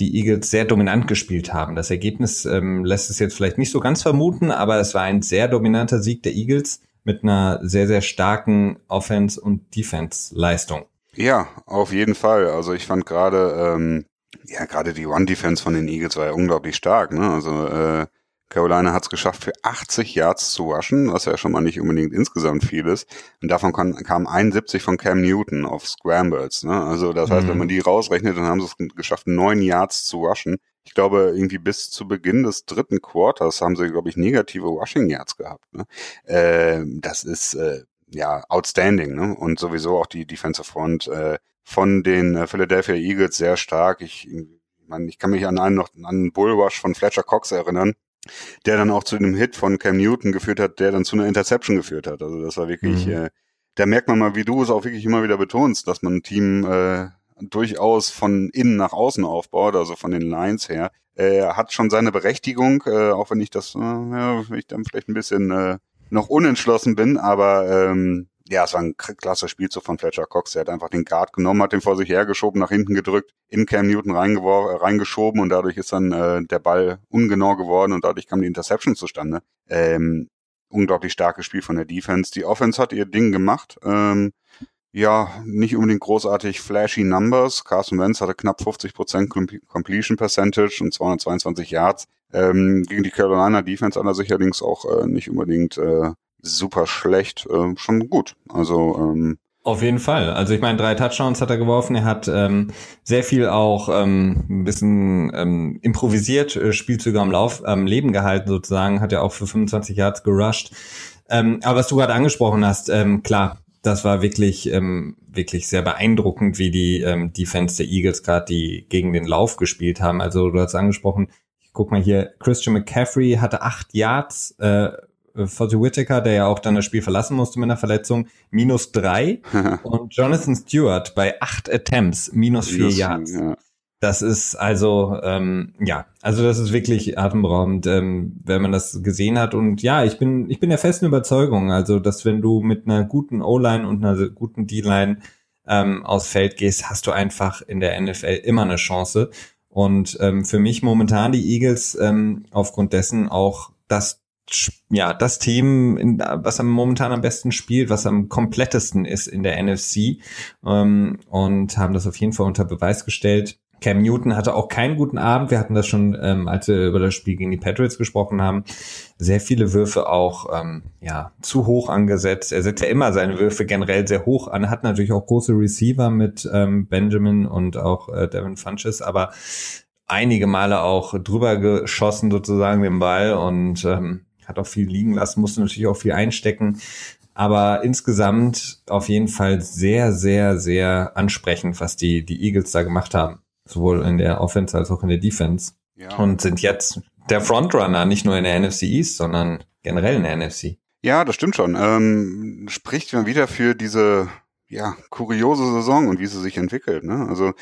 die Eagles sehr dominant gespielt haben. Das Ergebnis ähm, lässt es jetzt vielleicht nicht so ganz vermuten, aber es war ein sehr dominanter Sieg der Eagles mit einer sehr, sehr starken Offense- und Defense-Leistung. Ja, auf jeden Fall. Also ich fand gerade, ähm, ja, gerade die One-Defense von den Eagles war ja unglaublich stark. Ne? Also äh, Carolina hat es geschafft, für 80 Yards zu rushen, was ja schon mal nicht unbedingt insgesamt viel ist. Und davon kam, kam 71 von Cam Newton auf Scrambles. Ne? Also das heißt, wenn man mhm. die rausrechnet, dann haben sie es geschafft, 9 Yards zu rushen. Ich glaube, irgendwie bis zu Beginn des dritten Quarters haben sie, glaube ich, negative Rushing Yards gehabt. Ne? Äh, das ist äh, ja outstanding. Ne? Und sowieso auch die Defensive Front äh, von den äh, Philadelphia Eagles sehr stark. Ich, ich, meine, ich kann mich an einen noch an einen Bullrush von Fletcher Cox erinnern, der dann auch zu dem Hit von Cam Newton geführt hat, der dann zu einer Interception geführt hat. Also das war wirklich, mhm. äh, da merkt man mal, wie du es auch wirklich immer wieder betonst, dass man ein Team äh, durchaus von innen nach außen aufbaut, also von den Lines her. Er äh, hat schon seine Berechtigung, äh, auch wenn ich das, äh, ja, ich dann vielleicht ein bisschen äh, noch unentschlossen bin, aber ähm, ja, es war ein klasse Spielzug von Fletcher Cox. Er hat einfach den Guard genommen, hat den vor sich hergeschoben, nach hinten gedrückt, in Cam Newton reingeschoben und dadurch ist dann äh, der Ball ungenau geworden und dadurch kam die Interception zustande. Ähm, unglaublich starkes Spiel von der Defense. Die Offense hat ihr Ding gemacht. Ähm, ja, nicht unbedingt großartig flashy Numbers. Carson Wentz hatte knapp 50% Completion Percentage und 222 Yards. Ähm, gegen die Carolina Defense er sicherlich auch äh, nicht unbedingt äh, super schlecht, äh, schon gut. Also ähm, auf jeden Fall. Also ich meine, drei Touchdowns hat er geworfen. Er hat ähm, sehr viel auch ähm, ein bisschen ähm, improvisiert, äh, Spielzüge am Lauf, am Leben gehalten sozusagen. Hat er auch für 25 Yards gerusht. Ähm, aber was du gerade angesprochen hast, ähm, klar, das war wirklich ähm, wirklich sehr beeindruckend, wie die ähm, Defense der Eagles gerade die gegen den Lauf gespielt haben. Also du hast angesprochen, ich guck mal hier, Christian McCaffrey hatte acht Yards. Äh, Fozzie Whittaker, der ja auch dann das Spiel verlassen musste mit einer Verletzung, minus drei. und Jonathan Stewart bei acht Attempts, minus vier Yards. Ja. Das ist also, ähm, ja, also das ist wirklich atemberaubend, ähm, wenn man das gesehen hat. Und ja, ich bin, ich bin der festen Überzeugung, also, dass wenn du mit einer guten O-Line und einer guten D-Line ähm, aufs Feld gehst, hast du einfach in der NFL immer eine Chance. Und ähm, für mich momentan die Eagles ähm, aufgrund dessen auch das ja, das Team, was am momentan am besten spielt, was am komplettesten ist in der NFC ähm, und haben das auf jeden Fall unter Beweis gestellt. Cam Newton hatte auch keinen guten Abend. Wir hatten das schon, ähm, als wir über das Spiel gegen die Patriots gesprochen haben. Sehr viele Würfe auch ähm, ja zu hoch angesetzt. Er setzt ja immer seine Würfe generell sehr hoch an. Hat natürlich auch große Receiver mit ähm, Benjamin und auch äh, Devin Funches, aber einige Male auch drüber geschossen sozusagen den Ball und ähm, hat auch viel liegen lassen, musste natürlich auch viel einstecken. Aber insgesamt auf jeden Fall sehr, sehr, sehr ansprechend, was die, die Eagles da gemacht haben. Sowohl in der Offense als auch in der Defense. Ja. Und sind jetzt der Frontrunner, nicht nur in der NFC East, sondern generell in der NFC. Ja, das stimmt schon. Ähm, spricht mal wieder für diese ja, kuriose Saison und wie sie sich entwickelt. Ne? Also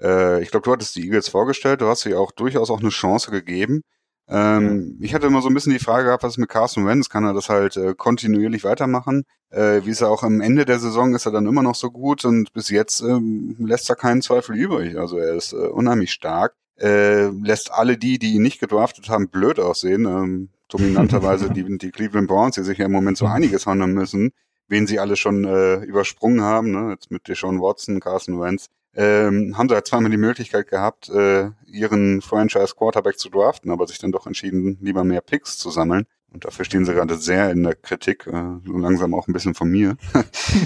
äh, ich glaube, du hattest die Eagles vorgestellt, du hast sie auch durchaus auch eine Chance gegeben. Ähm, ich hatte immer so ein bisschen die Frage gehabt, was ist mit Carson Wentz? Kann er das halt äh, kontinuierlich weitermachen? Äh, wie ist er auch am Ende der Saison, ist er dann immer noch so gut und bis jetzt ähm, lässt er keinen Zweifel übrig. Also er ist äh, unheimlich stark. Äh, lässt alle die, die ihn nicht gedraftet haben, blöd aussehen. Ähm, dominanterweise die, die Cleveland Browns, die sich ja im Moment so einiges handeln müssen, wen sie alle schon äh, übersprungen haben, ne? jetzt mit Deshaun Watson, Carson Wentz ähm, haben sie halt zweimal die Möglichkeit gehabt, äh, ihren Franchise Quarterback zu draften, aber sich dann doch entschieden, lieber mehr Picks zu sammeln. Und dafür stehen sie gerade sehr in der Kritik, äh, so langsam auch ein bisschen von mir.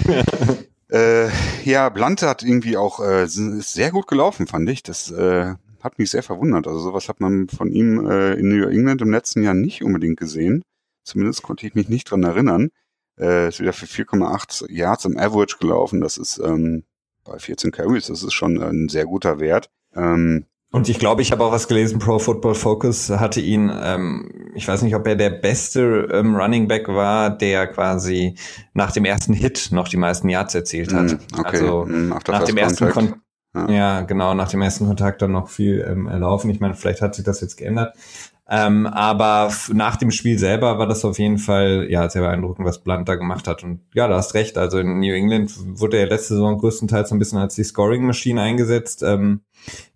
äh, ja, Blante hat irgendwie auch äh, ist sehr gut gelaufen, fand ich. Das äh, hat mich sehr verwundert. Also sowas hat man von ihm äh, in New England im letzten Jahr nicht unbedingt gesehen. Zumindest konnte ich mich nicht dran erinnern. Äh, ist wieder für 4,8 Yards im Average gelaufen. Das ist ähm, bei 14 Carries. Das ist schon ein sehr guter Wert. Ähm, und ich glaube, ich habe auch was gelesen, Pro Football Focus hatte ihn, ähm, ich weiß nicht, ob er der beste ähm, Running Back war, der quasi nach dem ersten Hit noch die meisten Yards erzielt hat. Mm, okay. Also mm, nach dem ersten Kon ja. ja. genau, nach dem ersten Kontakt dann noch viel ähm, erlaufen. Ich meine, vielleicht hat sich das jetzt geändert. Ähm, aber nach dem Spiel selber war das auf jeden Fall ja sehr beeindruckend, was Blunt da gemacht hat. Und ja, du hast recht. Also in New England wurde er letzte Saison größtenteils ein bisschen als die Scoring-Maschine eingesetzt ähm,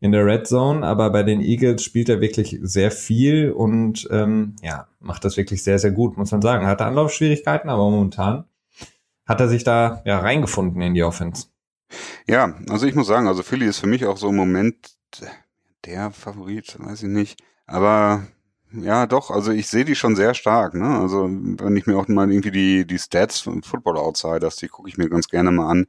in der Red Zone. Aber bei den Eagles spielt er wirklich sehr viel und ähm, ja, macht das wirklich sehr, sehr gut, muss man sagen. Hatte Anlaufschwierigkeiten, aber momentan hat er sich da ja reingefunden in die Offense. Ja, also ich muss sagen, also Philly ist für mich auch so im Moment der Favorit, weiß ich nicht. Aber ja, doch, also ich sehe die schon sehr stark, ne? Also wenn ich mir auch mal irgendwie die, die Stats von Football Outsiders, die gucke ich mir ganz gerne mal an.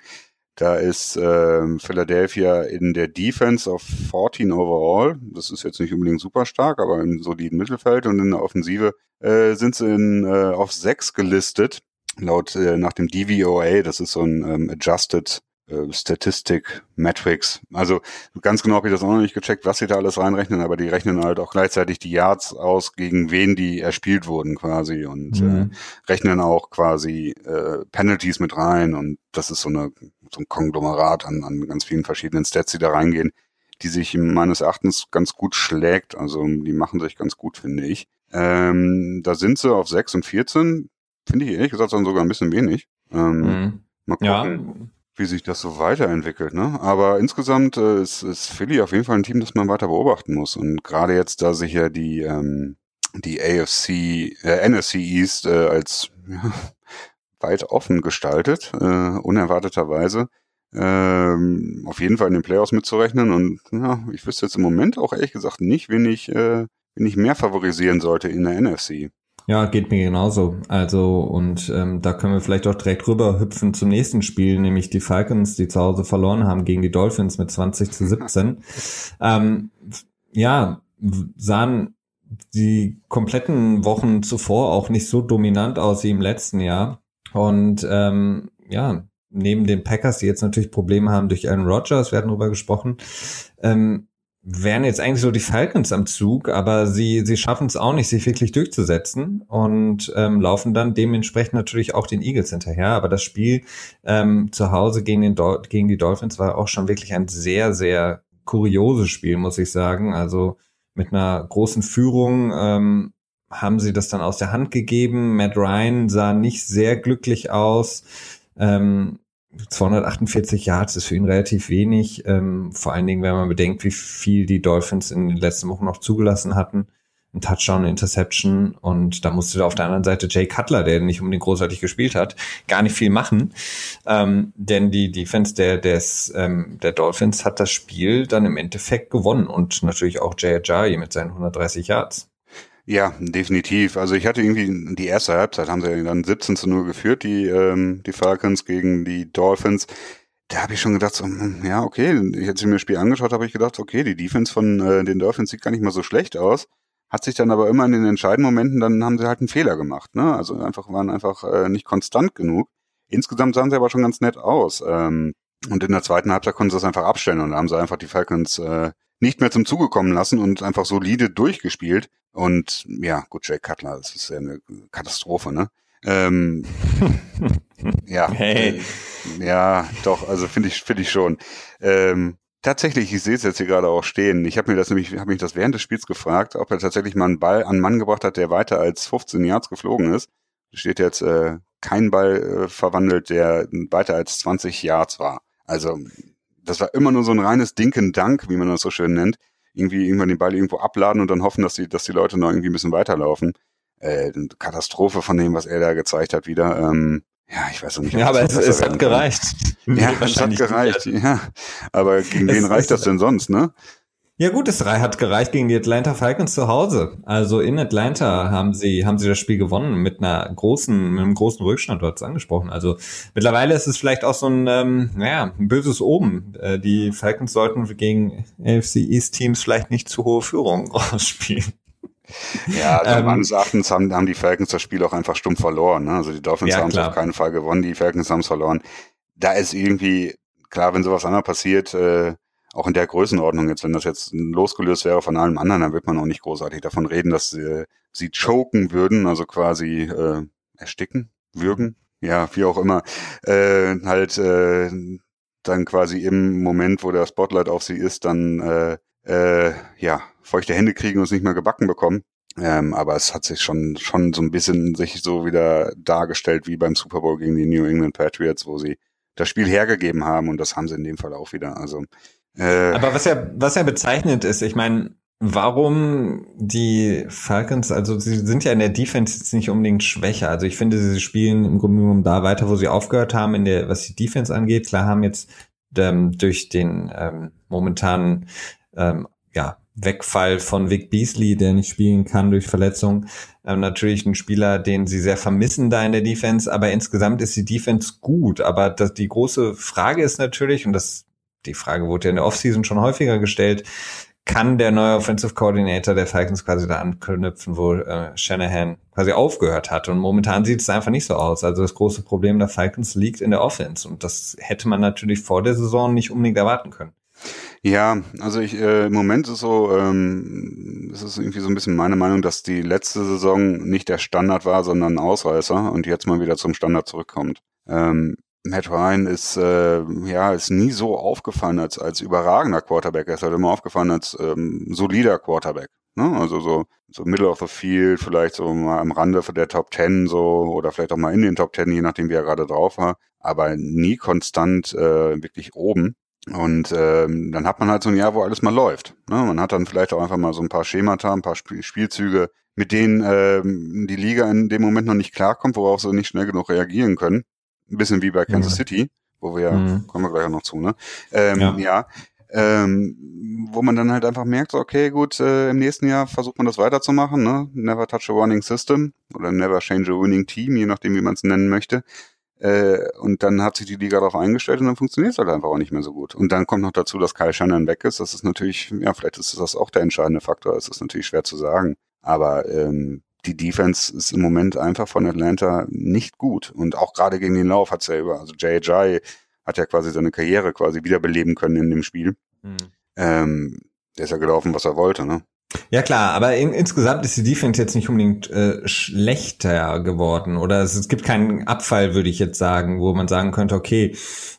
Da ist äh, Philadelphia in der Defense auf 14 overall. Das ist jetzt nicht unbedingt super stark, aber im soliden Mittelfeld und in der Offensive äh, sind sie in, äh, auf 6 gelistet. Laut äh, nach dem DVOA, das ist so ein ähm, Adjusted äh, Statistik, Metrics. Also ganz genau habe ich das auch noch nicht gecheckt, was sie da alles reinrechnen, aber die rechnen halt auch gleichzeitig die Yards aus, gegen wen die erspielt wurden quasi und äh, mhm. äh, rechnen auch quasi äh, Penalties mit rein und das ist so, eine, so ein Konglomerat an, an ganz vielen verschiedenen Stats, die da reingehen, die sich meines Erachtens ganz gut schlägt. Also die machen sich ganz gut, finde ich. Ähm, da sind sie auf 6 und 14, finde ich ehrlich gesagt sogar ein bisschen wenig. Ähm, mhm. Mal gucken. Ja wie sich das so weiterentwickelt. Ne? Aber insgesamt äh, ist, ist Philly auf jeden Fall ein Team, das man weiter beobachten muss. Und gerade jetzt, da sich ja die, ähm, die AFC, äh, NFC East äh, als ja, weit offen gestaltet, äh, unerwarteterweise, ähm, auf jeden Fall in den Playoffs mitzurechnen. Und ja, ich wüsste jetzt im Moment auch ehrlich gesagt nicht, wen ich, äh, wen ich mehr favorisieren sollte in der NFC. Ja, geht mir genauso. Also, und ähm, da können wir vielleicht auch direkt rüber hüpfen zum nächsten Spiel, nämlich die Falcons, die zu Hause verloren haben gegen die Dolphins mit 20 zu 17. ähm, ja, sahen die kompletten Wochen zuvor auch nicht so dominant aus wie im letzten Jahr. Und ähm, ja, neben den Packers, die jetzt natürlich Probleme haben durch Aaron Rodgers, wir hatten darüber gesprochen, ähm, wären jetzt eigentlich so die Falcons am Zug, aber sie, sie schaffen es auch nicht, sich wirklich durchzusetzen und ähm, laufen dann dementsprechend natürlich auch den Eagles hinterher. Aber das Spiel ähm, zu Hause gegen, den gegen die Dolphins war auch schon wirklich ein sehr, sehr kurioses Spiel, muss ich sagen. Also mit einer großen Führung ähm, haben sie das dann aus der Hand gegeben. Matt Ryan sah nicht sehr glücklich aus. Ähm, 248 Yards ist für ihn relativ wenig, ähm, vor allen Dingen, wenn man bedenkt, wie viel die Dolphins in den letzten Wochen noch zugelassen hatten. Ein Touchdown, Interception und da musste auf der anderen Seite Jay Cutler, der nicht unbedingt großartig gespielt hat, gar nicht viel machen, ähm, denn die Defense der, des, ähm, der Dolphins hat das Spiel dann im Endeffekt gewonnen und natürlich auch Jay Ajayi mit seinen 130 Yards. Ja, definitiv. Also ich hatte irgendwie die erste Halbzeit haben sie dann 17 zu 0 geführt, die, ähm, die Falcons gegen die Dolphins. Da habe ich schon gedacht, so, hm, ja, okay, ich mir das Spiel angeschaut habe, ich gedacht, okay, die Defense von äh, den Dolphins sieht gar nicht mal so schlecht aus. Hat sich dann aber immer in den entscheidenden Momenten, dann haben sie halt einen Fehler gemacht. Ne? Also einfach waren einfach äh, nicht konstant genug. Insgesamt sahen sie aber schon ganz nett aus. Ähm, und in der zweiten Halbzeit konnten sie das einfach abstellen und da haben sie einfach die Falcons äh, nicht mehr zum Zuge kommen lassen und einfach solide durchgespielt. Und ja, gut, Jay Cutler, das ist ja eine Katastrophe, ne? Ähm, ja, hey. äh, ja, doch, also finde ich, finde ich schon. Ähm, tatsächlich, ich sehe es jetzt hier gerade auch stehen. Ich habe mir das nämlich, habe mich das während des Spiels gefragt, ob er tatsächlich mal einen Ball an einen Mann gebracht hat, der weiter als 15 Yards geflogen ist. Da steht jetzt äh, kein Ball äh, verwandelt, der weiter als 20 Yards war. Also das war immer nur so ein reines Dinken-Dank, wie man das so schön nennt. Irgendwie irgendwann den Ball irgendwo abladen und dann hoffen, dass die, dass die Leute noch irgendwie ein bisschen weiterlaufen. Äh, Katastrophe von dem, was er da gezeigt hat, wieder. Ähm, ja, ich weiß auch nicht. Ja, aber es, es hat gereicht. Ja, es hat gereicht, ja. Aber gegen wen reicht das denn sonst, ne? Ja gut, es hat gereicht gegen die Atlanta Falcons zu Hause. Also in Atlanta haben sie haben sie das Spiel gewonnen mit einer großen mit einem großen Rückstand, du hast es angesprochen. Also mittlerweile ist es vielleicht auch so ein ähm, naja, ein böses Oben. Äh, die Falcons sollten gegen AFC East Teams vielleicht nicht zu hohe Führung rausspielen. Ja, also ähm, meines Erachtens haben, haben die Falcons das Spiel auch einfach stumm verloren. Ne? Also die Dolphins ja, haben es auf keinen Fall gewonnen, die Falcons haben es verloren. Da ist irgendwie, klar, wenn sowas anderes passiert, äh, auch in der Größenordnung jetzt, wenn das jetzt losgelöst wäre von allem anderen, dann wird man auch nicht großartig davon reden, dass sie, sie choken würden, also quasi äh, ersticken, würgen, ja, wie auch immer, äh, halt äh, dann quasi im Moment, wo der Spotlight auf sie ist, dann äh, äh, ja, feuchte Hände kriegen und es nicht mehr gebacken bekommen. Ähm, aber es hat sich schon, schon so ein bisschen sich so wieder dargestellt wie beim Super Bowl gegen die New England Patriots, wo sie das Spiel hergegeben haben und das haben sie in dem Fall auch wieder. Also äh, Aber was ja, was ja bezeichnend ist, ich meine, warum die Falcons, also sie sind ja in der Defense jetzt nicht unbedingt schwächer. Also ich finde, sie spielen im Grunde genommen da weiter, wo sie aufgehört haben, in der, was die Defense angeht. Klar haben jetzt ähm, durch den ähm, momentanen ähm, ja, Wegfall von Vic Beasley, der nicht spielen kann durch Verletzung, ähm, natürlich ein Spieler, den sie sehr vermissen da in der Defense, aber insgesamt ist die Defense gut. Aber das, die große Frage ist natürlich, und das die Frage wurde ja in der Offseason schon häufiger gestellt, kann der neue Offensive Coordinator der Falcons quasi da anknüpfen, wo äh, Shanahan quasi aufgehört hat. Und momentan sieht es einfach nicht so aus. Also das große Problem der Falcons liegt in der Offense. Und das hätte man natürlich vor der Saison nicht unbedingt erwarten können. Ja, also ich äh, im Moment ist so, ähm, es ist irgendwie so ein bisschen meine Meinung, dass die letzte Saison nicht der Standard war, sondern ein Ausreißer und jetzt mal wieder zum Standard zurückkommt. Ähm, Matt Ryan ist äh, ja ist nie so aufgefallen als als überragender Quarterback. Er ist halt immer aufgefallen als ähm, solider Quarterback. Ne? Also so, so Middle of the Field, vielleicht so mal am Rande der Top Ten so oder vielleicht auch mal in den Top Ten, je nachdem wie er gerade drauf war, aber nie konstant äh, wirklich oben. Und ähm, dann hat man halt so ein Jahr, wo alles mal läuft. Ne? Man hat dann vielleicht auch einfach mal so ein paar Schemata, ein paar Sp Spielzüge, mit denen ähm, die Liga in dem Moment noch nicht klarkommt, worauf sie nicht schnell genug reagieren können. Ein bisschen wie bei Kansas mhm. City, wo wir, mhm. kommen wir gleich auch noch zu, ne? Ähm, ja. ja ähm, wo man dann halt einfach merkt, so, okay, gut, äh, im nächsten Jahr versucht man das weiterzumachen, ne? Never touch a winning system oder never change a winning team, je nachdem, wie man es nennen möchte. Äh, und dann hat sich die Liga darauf eingestellt und dann funktioniert es halt einfach auch nicht mehr so gut. Und dann kommt noch dazu, dass Kyle Shannon weg ist. Das ist natürlich, ja, vielleicht ist das auch der entscheidende Faktor. Es ist natürlich schwer zu sagen. Aber ähm, die Defense ist im Moment einfach von Atlanta nicht gut. Und auch gerade gegen den Lauf hat's ja über, also JJ hat ja quasi seine Karriere quasi wiederbeleben können in dem Spiel. Mhm. Ähm, der ist ja gelaufen, was er wollte, ne? Ja klar, aber in, insgesamt ist die Defense jetzt nicht unbedingt äh, schlechter geworden oder es, es gibt keinen Abfall, würde ich jetzt sagen, wo man sagen könnte, okay,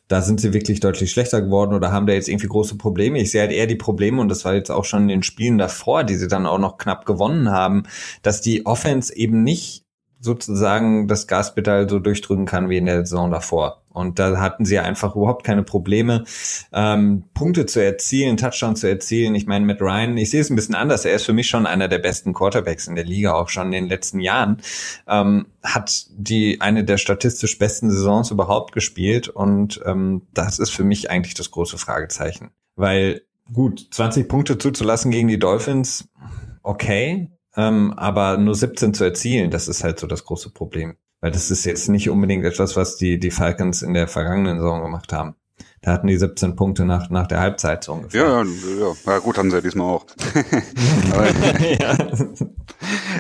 da sind sie wirklich deutlich schlechter geworden oder haben da jetzt irgendwie große Probleme. Ich sehe halt eher die Probleme und das war jetzt auch schon in den Spielen davor, die sie dann auch noch knapp gewonnen haben, dass die Offense eben nicht sozusagen das Gaspedal so durchdrücken kann wie in der Saison davor. Und da hatten sie einfach überhaupt keine Probleme, ähm, Punkte zu erzielen, Touchdown zu erzielen. Ich meine, mit Ryan, ich sehe es ein bisschen anders. Er ist für mich schon einer der besten Quarterbacks in der Liga, auch schon in den letzten Jahren. Ähm, hat die eine der statistisch besten Saisons überhaupt gespielt. Und ähm, das ist für mich eigentlich das große Fragezeichen. Weil gut, 20 Punkte zuzulassen gegen die Dolphins, okay. Ähm, aber nur 17 zu erzielen, das ist halt so das große Problem. Weil das ist jetzt nicht unbedingt etwas, was die, die Falcons in der vergangenen Saison gemacht haben. Da hatten die 17 Punkte nach, nach der Halbzeit so ungefähr. Ja, ja, ja. gut, haben sie ja diesmal auch.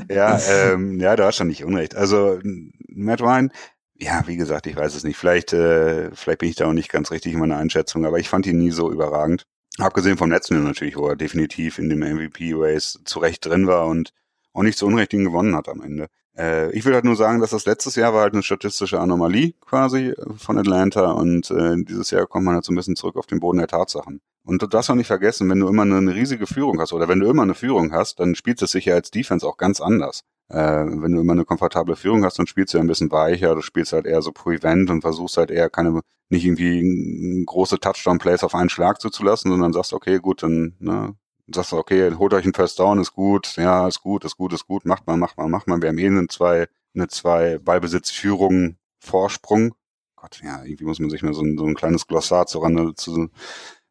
Ja, ja, ähm, ja, da hast schon nicht unrecht. Also Matt Ryan, ja, wie gesagt, ich weiß es nicht. Vielleicht, äh, vielleicht bin ich da auch nicht ganz richtig in meiner Einschätzung, aber ich fand ihn nie so überragend. Abgesehen vom letzten Jahr natürlich, wo er definitiv in dem MVP-Race zurecht drin war und auch nicht zu Unrecht ihn gewonnen hat am Ende. Äh, ich will halt nur sagen, dass das letztes Jahr war halt eine statistische Anomalie quasi äh, von Atlanta und äh, dieses Jahr kommt man halt so ein bisschen zurück auf den Boden der Tatsachen. Und du darfst auch nicht vergessen, wenn du immer eine, riesige Führung hast oder wenn du immer eine Führung hast, dann spielt es sich ja als Defense auch ganz anders. Äh, wenn du immer eine komfortable Führung hast, dann spielst du ja ein bisschen weicher, du spielst halt eher so Prevent und versuchst halt eher keine, nicht irgendwie große Touchdown-Plays auf einen Schlag zuzulassen, sondern sagst, okay, gut, dann ne, sagst du, okay, holt euch einen First Down, ist gut, ja, ist gut, ist gut, ist gut, macht mal, macht mal, macht mal. Wir haben eh eine zwei, eine zwei Ballbesitzführung Vorsprung. Gott, ja, irgendwie muss man sich mal so ein, so ein kleines Glossar zur, Rande, zu,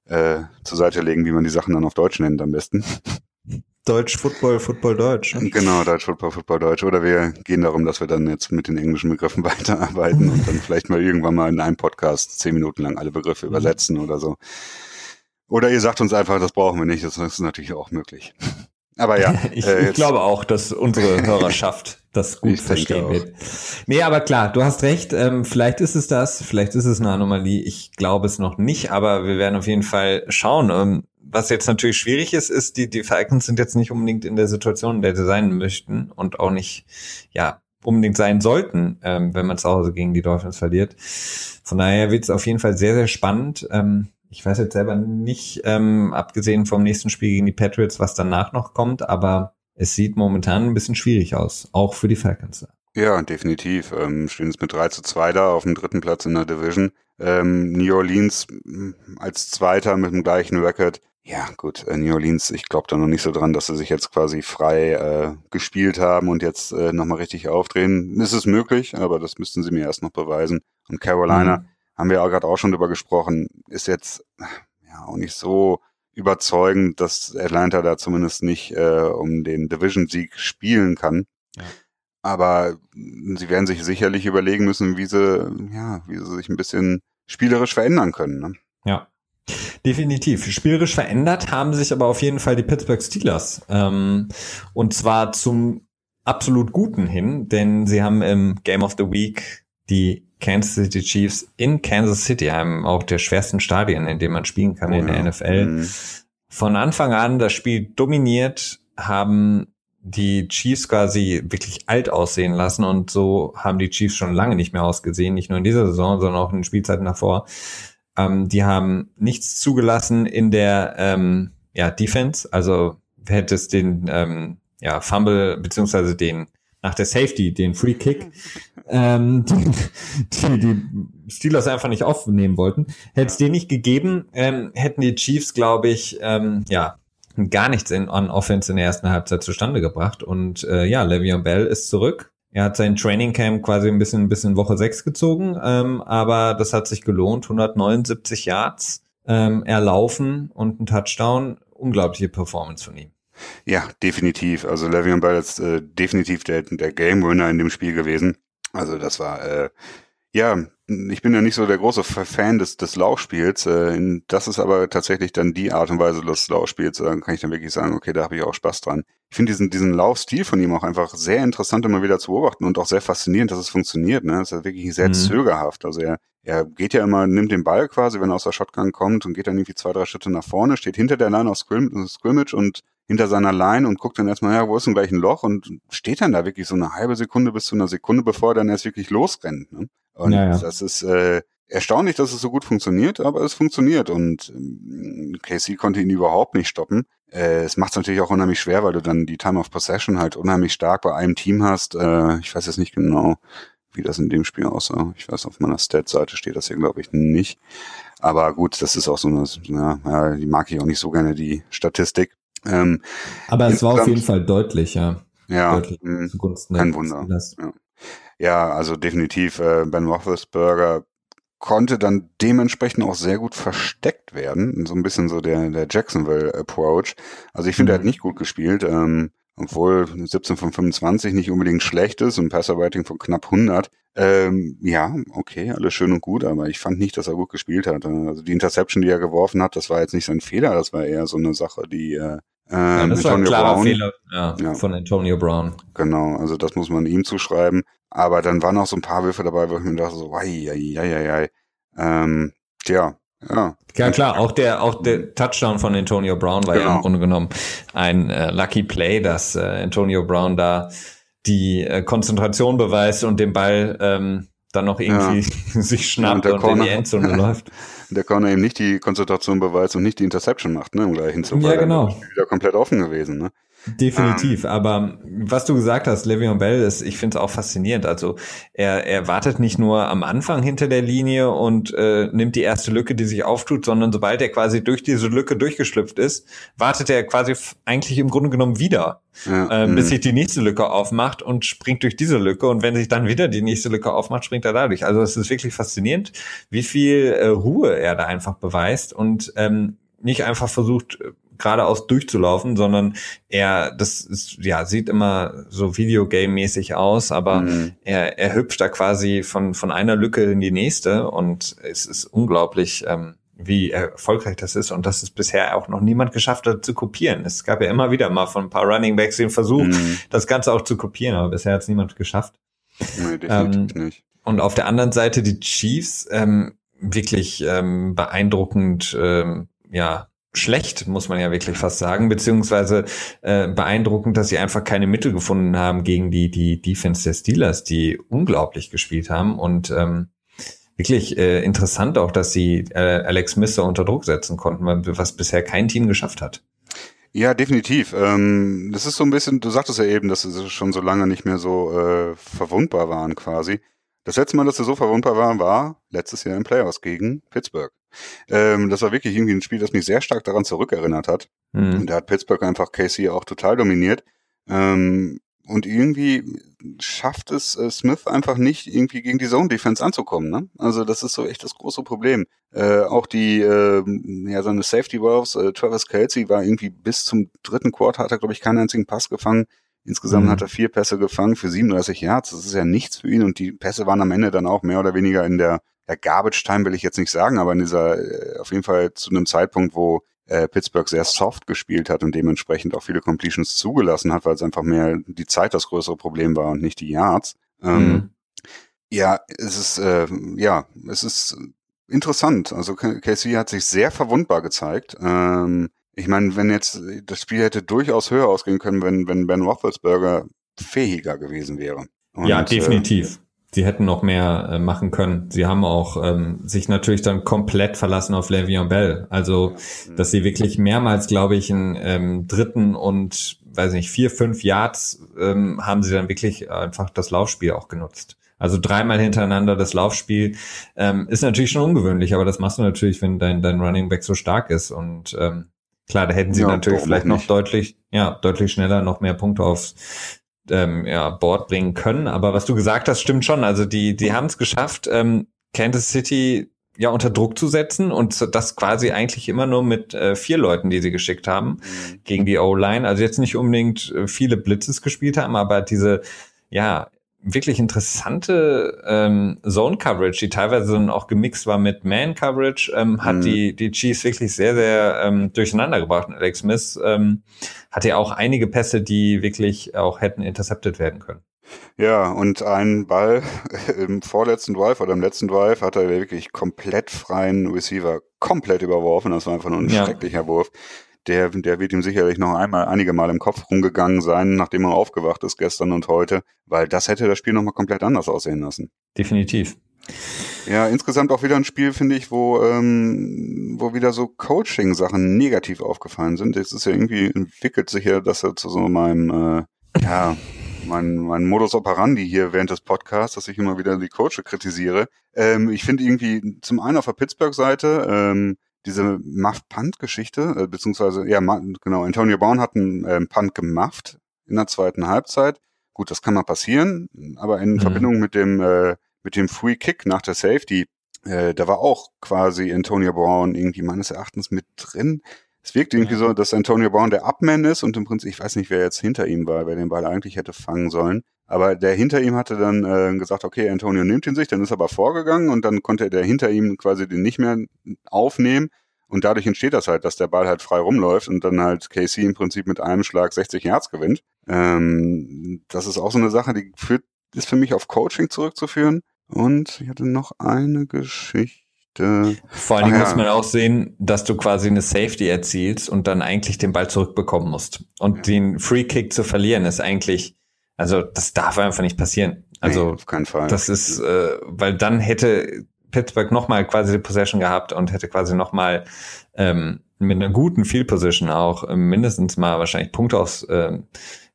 äh, zur Seite legen, wie man die Sachen dann auf Deutsch nennt am besten. Deutsch, Football, Football, Deutsch. Genau, Deutsch, Football, Football, Deutsch. Oder wir gehen darum, dass wir dann jetzt mit den englischen Begriffen weiterarbeiten und dann vielleicht mal irgendwann mal in einem Podcast zehn Minuten lang alle Begriffe mhm. übersetzen oder so. Oder ihr sagt uns einfach, das brauchen wir nicht. Das ist natürlich auch möglich. Aber ja. ich, äh, ich glaube auch, dass unsere Hörerschaft das gut verstehen wird. Nee, aber klar, du hast recht. Ähm, vielleicht ist es das, vielleicht ist es eine Anomalie. Ich glaube es noch nicht, aber wir werden auf jeden Fall schauen. Ähm, was jetzt natürlich schwierig ist, ist, die, die Falcons sind jetzt nicht unbedingt in der Situation, in der sie sein möchten und auch nicht, ja, unbedingt sein sollten, ähm, wenn man zu Hause gegen die Dolphins verliert. Von daher wird es auf jeden Fall sehr, sehr spannend. Ähm, ich weiß jetzt selber nicht, ähm, abgesehen vom nächsten Spiel gegen die Patriots, was danach noch kommt, aber es sieht momentan ein bisschen schwierig aus, auch für die Falcons. Ja, definitiv. Ähm, stehen es mit 3 zu 2 da auf dem dritten Platz in der Division. Ähm, New Orleans mm, als Zweiter mit dem gleichen Record. Ja, gut, äh, New Orleans, ich glaube da noch nicht so dran, dass sie sich jetzt quasi frei äh, gespielt haben und jetzt äh, nochmal richtig aufdrehen. Ist es möglich, aber das müssten sie mir erst noch beweisen. Und Carolina, mhm haben wir ja gerade auch schon drüber gesprochen, ist jetzt ja auch nicht so überzeugend, dass Atlanta da zumindest nicht äh, um den Division-Sieg spielen kann. Ja. Aber sie werden sich sicherlich überlegen müssen, wie sie, ja, wie sie sich ein bisschen spielerisch verändern können. Ne? Ja, Definitiv. Spielerisch verändert haben sich aber auf jeden Fall die Pittsburgh Steelers. Ähm, und zwar zum absolut Guten hin, denn sie haben im Game of the Week die Kansas City Chiefs in Kansas City, einem auch der schwersten Stadien, in dem man spielen kann oh, in der ja. NFL. Mhm. Von Anfang an das Spiel dominiert, haben die Chiefs quasi wirklich alt aussehen lassen und so haben die Chiefs schon lange nicht mehr ausgesehen, nicht nur in dieser Saison, sondern auch in den Spielzeiten davor. Ähm, die haben nichts zugelassen in der ähm, ja, Defense, also hätte es den ähm, ja, Fumble beziehungsweise den nach der Safety, den Free Kick, ähm, die, die Steelers einfach nicht aufnehmen wollten. Hätte es den nicht gegeben, ähm, hätten die Chiefs, glaube ich, ähm, ja, gar nichts in on Offense in der ersten Halbzeit zustande gebracht. Und äh, ja, Le'Veon Bell ist zurück. Er hat sein Training Camp quasi ein bisschen, ein bisschen Woche 6 gezogen, ähm, aber das hat sich gelohnt. 179 Yards ähm, erlaufen und ein Touchdown. Unglaubliche Performance von ihm. Ja, definitiv. Also Le'Veon Bell ist äh, definitiv der, der Game Winner in dem Spiel gewesen. Also das war äh, ja, ich bin ja nicht so der große Fan des, des Laufspiels. Äh, das ist aber tatsächlich dann die Art und Weise des Laufspiels. Da kann ich dann wirklich sagen, okay, da habe ich auch Spaß dran. Ich finde diesen, diesen Laufstil von ihm auch einfach sehr interessant immer wieder zu beobachten und auch sehr faszinierend, dass es funktioniert. Ne? Es ist wirklich sehr mhm. zögerhaft. Also er, er geht ja immer, nimmt den Ball quasi, wenn er aus der Shotgun kommt und geht dann irgendwie zwei, drei Schritte nach vorne, steht hinter der Line auf Scrim Scrimmage und hinter seiner Line und guckt dann erstmal, ja, wo ist denn gleich ein Loch und steht dann da wirklich so eine halbe Sekunde bis zu einer Sekunde, bevor er dann erst wirklich losrennt. Ne? Und ja, ja. das ist äh, erstaunlich, dass es so gut funktioniert, aber es funktioniert und ähm, KC konnte ihn überhaupt nicht stoppen. Äh, es macht es natürlich auch unheimlich schwer, weil du dann die Time of Possession halt unheimlich stark bei einem Team hast. Äh, ich weiß jetzt nicht genau, wie das in dem Spiel aussah. Ich weiß, auf meiner Stat-Seite steht das hier, glaube ich, nicht. Aber gut, das ist auch so eine, ja, die mag ich auch nicht so gerne, die Statistik. Ähm, Aber es war auf jeden Fall deutlich, ja. Ja, deutlich mh, zugunsten kein Wunder. Ja. ja. also definitiv. Äh, ben Roethlisberger konnte dann dementsprechend auch sehr gut versteckt werden. So ein bisschen so der, der Jacksonville-Approach. Also ich finde, mhm. er hat mhm. nicht gut gespielt. Ähm, obwohl 17 von 25 nicht unbedingt schlecht ist und Passer-Rating von knapp 100. Ähm, ja, okay, alles schön und gut, aber ich fand nicht, dass er gut gespielt hat. Also die Interception, die er geworfen hat, das war jetzt nicht sein Fehler, das war eher so eine Sache, die äh, ja, das Antonio war ein klarer Brown. Fehler ja, ja. von Antonio Brown. Genau, also das muss man ihm zuschreiben. Aber dann waren auch so ein paar Würfe dabei, wo ich mir dachte, so, ei, ei, ei, ei, Ähm, tja, ja. Ja klar, auch der auch der Touchdown von Antonio Brown war genau. ja im genau. Grunde genommen ein äh, Lucky Play, dass äh, Antonio Brown da die äh, Konzentration beweist und den Ball ähm, dann noch irgendwie ja. sich schnappt und, und Corner, in die Endzone läuft. Der Corner eben nicht die Konzentration beweist und nicht die Interception macht, ne, im gleichen Zug. Ja, genau. Wieder komplett offen gewesen, ne. Definitiv, ähm, aber was du gesagt hast, Le'Veon Bell, ist, ich finde es auch faszinierend. Also er, er wartet nicht nur am Anfang hinter der Linie und äh, nimmt die erste Lücke, die sich auftut, sondern sobald er quasi durch diese Lücke durchgeschlüpft ist, wartet er quasi eigentlich im Grunde genommen wieder, ja, äh, bis mhm. sich die nächste Lücke aufmacht und springt durch diese Lücke. Und wenn sich dann wieder die nächste Lücke aufmacht, springt er dadurch. Also es ist wirklich faszinierend, wie viel äh, Ruhe er da einfach beweist und ähm, nicht einfach versucht, geradeaus durchzulaufen, sondern er, das ist, ja, sieht immer so Videogame-mäßig aus, aber mhm. er, er hüpft da quasi von, von einer Lücke in die nächste und es ist unglaublich, ähm, wie erfolgreich das ist und dass es bisher auch noch niemand geschafft hat zu kopieren. Es gab ja immer wieder mal von ein paar Running Backs den Versuch, mhm. das Ganze auch zu kopieren, aber bisher hat es niemand geschafft. Nee, definitiv ähm, nicht. Und auf der anderen Seite die Chiefs, ähm, wirklich ähm, beeindruckend, ähm, ja, schlecht, muss man ja wirklich fast sagen, beziehungsweise äh, beeindruckend, dass sie einfach keine Mittel gefunden haben gegen die, die Defense der Steelers, die unglaublich gespielt haben und ähm, wirklich äh, interessant auch, dass sie äh, Alex so unter Druck setzen konnten, was bisher kein Team geschafft hat. Ja, definitiv. Ähm, das ist so ein bisschen, du sagtest ja eben, dass sie schon so lange nicht mehr so äh, verwundbar waren quasi. Das letzte Mal, dass sie so verwundbar waren, war letztes Jahr im Playoffs gegen Pittsburgh. Ähm, das war wirklich irgendwie ein Spiel, das mich sehr stark daran zurückerinnert hat. Mhm. Und da hat Pittsburgh einfach Casey auch total dominiert. Ähm, und irgendwie schafft es äh, Smith einfach nicht, irgendwie gegen die Zone Defense anzukommen. Ne? Also das ist so echt das große Problem. Äh, auch die, äh, ja, seine Safety Wolves, äh, Travis Kelsey war irgendwie bis zum dritten Quarter, hat er, glaube ich, keinen einzigen Pass gefangen. Insgesamt mhm. hat er vier Pässe gefangen für 37 Yards. Das ist ja nichts für ihn. Und die Pässe waren am Ende dann auch mehr oder weniger in der, der Garbage Time, will ich jetzt nicht sagen, aber in dieser, äh, auf jeden Fall zu einem Zeitpunkt, wo äh, Pittsburgh sehr soft gespielt hat und dementsprechend auch viele Completions zugelassen hat, weil es einfach mehr die Zeit das größere Problem war und nicht die Yards. Ähm, mhm. Ja, es ist, äh, ja, es ist interessant. Also KC hat sich sehr verwundbar gezeigt. Ähm, ich meine, wenn jetzt das Spiel hätte durchaus höher ausgehen können, wenn, wenn Ben Roethlisberger fähiger gewesen wäre. Und, ja, definitiv. sie hätten noch mehr äh, machen können. Sie haben auch ähm, sich natürlich dann komplett verlassen auf Le'Veon Bell. Also, dass sie wirklich mehrmals, glaube ich, einen ähm, dritten und, weiß nicht, vier, fünf Yards ähm, haben sie dann wirklich einfach das Laufspiel auch genutzt. Also dreimal hintereinander das Laufspiel ähm, ist natürlich schon ungewöhnlich, aber das machst du natürlich, wenn dein, dein Running Back so stark ist. Und ähm, klar, da hätten sie ja, natürlich vielleicht noch deutlich, ja, deutlich schneller noch mehr Punkte aufs ähm, ja, Board bringen können. Aber was du gesagt hast, stimmt schon. Also die, die haben es geschafft, ähm, Kansas City ja unter Druck zu setzen und das quasi eigentlich immer nur mit äh, vier Leuten, die sie geschickt haben mhm. gegen die O-Line. Also jetzt nicht unbedingt äh, viele Blitzes gespielt haben, aber diese ja wirklich interessante ähm, Zone Coverage, die teilweise dann auch gemixt war mit Man Coverage, ähm, hat mhm. die die Chiefs wirklich sehr sehr ähm, durcheinander gebracht. Und Alex Smith ähm, hatte ja auch einige Pässe, die wirklich auch hätten intercepted werden können. Ja, und ein Ball im vorletzten Drive oder im letzten Drive hat er wirklich komplett freien Receiver komplett überworfen. Das war einfach nur ein ja. schrecklicher Wurf der, der wird ihm sicherlich noch einmal einige Mal im Kopf rumgegangen sein, nachdem er aufgewacht ist gestern und heute, weil das hätte das Spiel nochmal komplett anders aussehen lassen. Definitiv. Ja, insgesamt auch wieder ein Spiel, finde ich, wo, ähm, wo wieder so Coaching-Sachen negativ aufgefallen sind. Es ist ja irgendwie entwickelt sich ja, dass er zu so meinem, äh, ja, mein, mein Modus operandi hier während des Podcasts, dass ich immer wieder die Coaches kritisiere. Ähm, ich finde irgendwie zum einen auf der Pittsburgh-Seite, ähm, diese Muff-Punt-Geschichte, äh, beziehungsweise, ja, genau, Antonio Brown hat einen äh, Punt gemufft in der zweiten Halbzeit. Gut, das kann mal passieren, aber in mhm. Verbindung mit dem, äh, mit dem Free Kick nach der Safety, äh, da war auch quasi Antonio Brown irgendwie meines Erachtens mit drin. Es wirkt irgendwie ja. so, dass Antonio Brown der Upman ist und im Prinzip, ich weiß nicht, wer jetzt hinter ihm war, wer den Ball eigentlich hätte fangen sollen. Aber der hinter ihm hatte dann äh, gesagt, okay, Antonio nimmt ihn sich, dann ist er aber vorgegangen und dann konnte der hinter ihm quasi den nicht mehr aufnehmen. Und dadurch entsteht das halt, dass der Ball halt frei rumläuft und dann halt Casey im Prinzip mit einem Schlag 60 Yards gewinnt. Ähm, das ist auch so eine Sache, die führt, ist für mich auf Coaching zurückzuführen. Und ich hatte noch eine Geschichte. Vor allen Dingen ja. muss man auch sehen, dass du quasi eine Safety erzielst und dann eigentlich den Ball zurückbekommen musst. Und ja. den Free Kick zu verlieren ist eigentlich, also das darf einfach nicht passieren. Also nee, auf keinen Fall. Das ist, äh, weil dann hätte Pittsburgh nochmal quasi die Possession gehabt und hätte quasi nochmal ähm, mit einer guten Field Position auch äh, mindestens mal wahrscheinlich Punkte aus, ähm,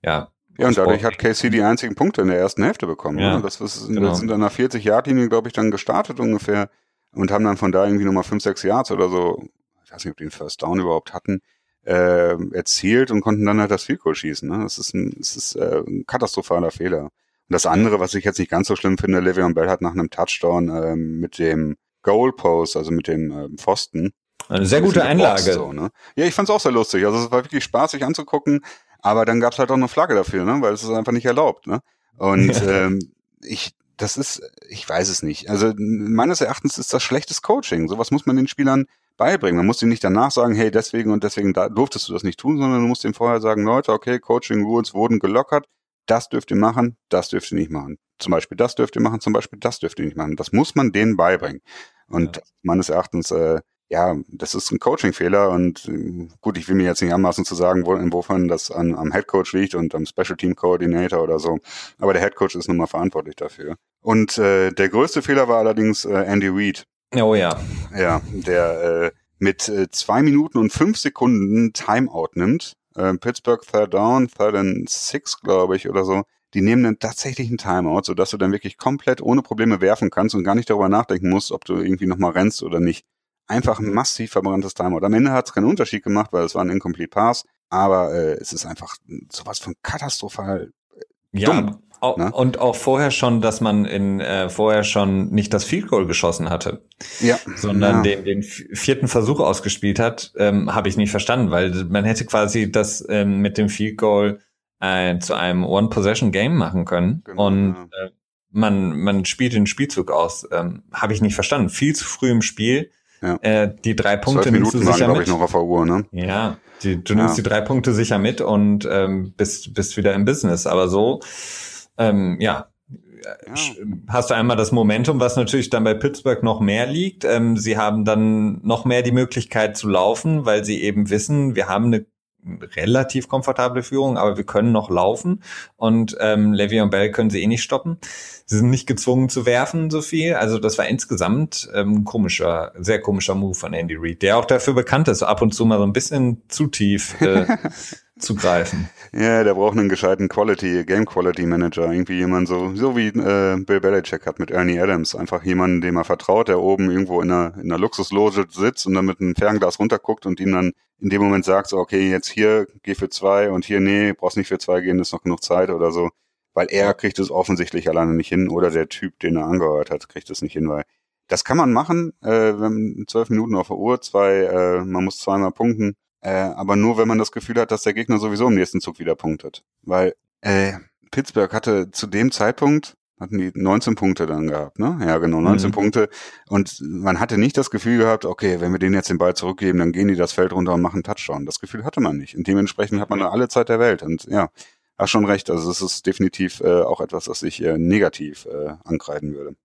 ja, ja, und dadurch hat KC die einzigen Punkte in der ersten Hälfte bekommen. Ja, ne? Das, ist, genau. das sind dann nach 40 Yard Linie, glaube ich, dann gestartet ungefähr und haben dann von da irgendwie nochmal 5, 6 Yards oder so, ich weiß nicht, ob die den First Down überhaupt hatten, äh, erzielt und konnten dann halt das Field Goal schießen. Ne? Das ist ein, das ist, äh, ein katastrophaler Fehler. Und das andere, was ich jetzt nicht ganz so schlimm finde, Le'Veon Bell hat nach einem Touchdown äh, mit dem Goalpost, also mit dem äh, Pfosten. Eine sehr gute Einlage. So, ne? Ja, ich fand's auch sehr lustig. Also es war wirklich spaßig anzugucken, aber dann gab's halt auch eine Flagge dafür, ne? weil es ist einfach nicht erlaubt. Ne? Und ähm, ich, das ist, ich weiß es nicht. Also meines Erachtens ist das schlechtes Coaching. Sowas muss man den Spielern beibringen. Man muss ihnen nicht danach sagen, hey, deswegen und deswegen da, durftest du das nicht tun, sondern du musst ihnen vorher sagen, Leute, okay, Coaching Rules wurden gelockert, das dürft ihr machen, das dürft ihr nicht machen. Zum Beispiel das dürft ihr machen, zum Beispiel das dürft ihr nicht machen. Das muss man denen beibringen. Und ja. meines Erachtens, äh, ja, das ist ein Coaching-Fehler und äh, gut, ich will mir jetzt nicht anmaßen zu sagen, wo, insofern das an, am Headcoach liegt und am Special Team Coordinator oder so. Aber der Headcoach ist nun mal verantwortlich dafür. Und äh, der größte Fehler war allerdings äh, Andy Reid, Oh ja. Ja, der äh, mit äh, zwei Minuten und fünf Sekunden Timeout nimmt. Äh, Pittsburgh Third Down, Third and Six, glaube ich, oder so. Die nehmen dann tatsächlich einen Timeout, sodass du dann wirklich komplett ohne Probleme werfen kannst und gar nicht darüber nachdenken musst, ob du irgendwie nochmal rennst oder nicht. Einfach ein massiv verbranntes Timeout. Am Ende hat es keinen Unterschied gemacht, weil es war ein Incomplete Pass, aber äh, es ist einfach sowas von katastrophal äh, ja, dumm. Ne? Und auch vorher schon, dass man in äh, vorher schon nicht das Field Goal geschossen hatte, ja. sondern ja. Den, den vierten Versuch ausgespielt hat, ähm, habe ich nicht verstanden, weil man hätte quasi das ähm, mit dem Field Goal äh, zu einem One Possession Game machen können genau, und ja. äh, man man spielt den Spielzug aus, ähm, habe ich nicht verstanden. Viel zu früh im Spiel. Ja. Äh, die drei Punkte nimmst du sicher waren, mit. Ich, noch auf der Uhr, ne? Ja, die, du nimmst die drei Punkte sicher mit und ähm, bist bist wieder im Business. Aber so ähm, ja, ja. hast du einmal das Momentum, was natürlich dann bei Pittsburgh noch mehr liegt. Ähm, sie haben dann noch mehr die Möglichkeit zu laufen, weil sie eben wissen, wir haben eine relativ komfortable Führung, aber wir können noch laufen und ähm, Levy und Bell können sie eh nicht stoppen. Sie sind nicht gezwungen zu werfen so viel. Also das war insgesamt ähm, komischer, sehr komischer Move von Andy Reid, der auch dafür bekannt ist, ab und zu mal so ein bisschen zu tief äh, zu greifen. Ja, der braucht einen gescheiten Quality, Game Quality Manager. Irgendwie jemand so, so wie äh, Bill Belichick hat mit Ernie Adams. Einfach jemanden, dem er vertraut, der oben irgendwo in einer, in einer Luxusloge sitzt und dann mit einem Fernglas runterguckt und ihm dann in dem Moment sagt, so, okay, jetzt hier, geh für zwei und hier, nee, brauchst nicht für zwei gehen, ist noch genug Zeit oder so. Weil er kriegt es offensichtlich alleine nicht hin oder der Typ, den er angehört hat, kriegt es nicht hin, weil das kann man machen, äh, wenn zwölf Minuten auf der Uhr, zwei, äh, man muss zweimal punkten äh, aber nur, wenn man das Gefühl hat, dass der Gegner sowieso im nächsten Zug wieder punktet. Weil äh, Pittsburgh hatte zu dem Zeitpunkt, hatten die 19 Punkte dann gehabt, ne? Ja, genau, 19 mhm. Punkte. Und man hatte nicht das Gefühl gehabt, okay, wenn wir denen jetzt den Ball zurückgeben, dann gehen die das Feld runter und machen Touchdown. Das Gefühl hatte man nicht. Und dementsprechend hat man da alle Zeit der Welt. Und ja, hast schon recht. Also es ist definitiv äh, auch etwas, was ich äh, negativ äh, ankreiden würde.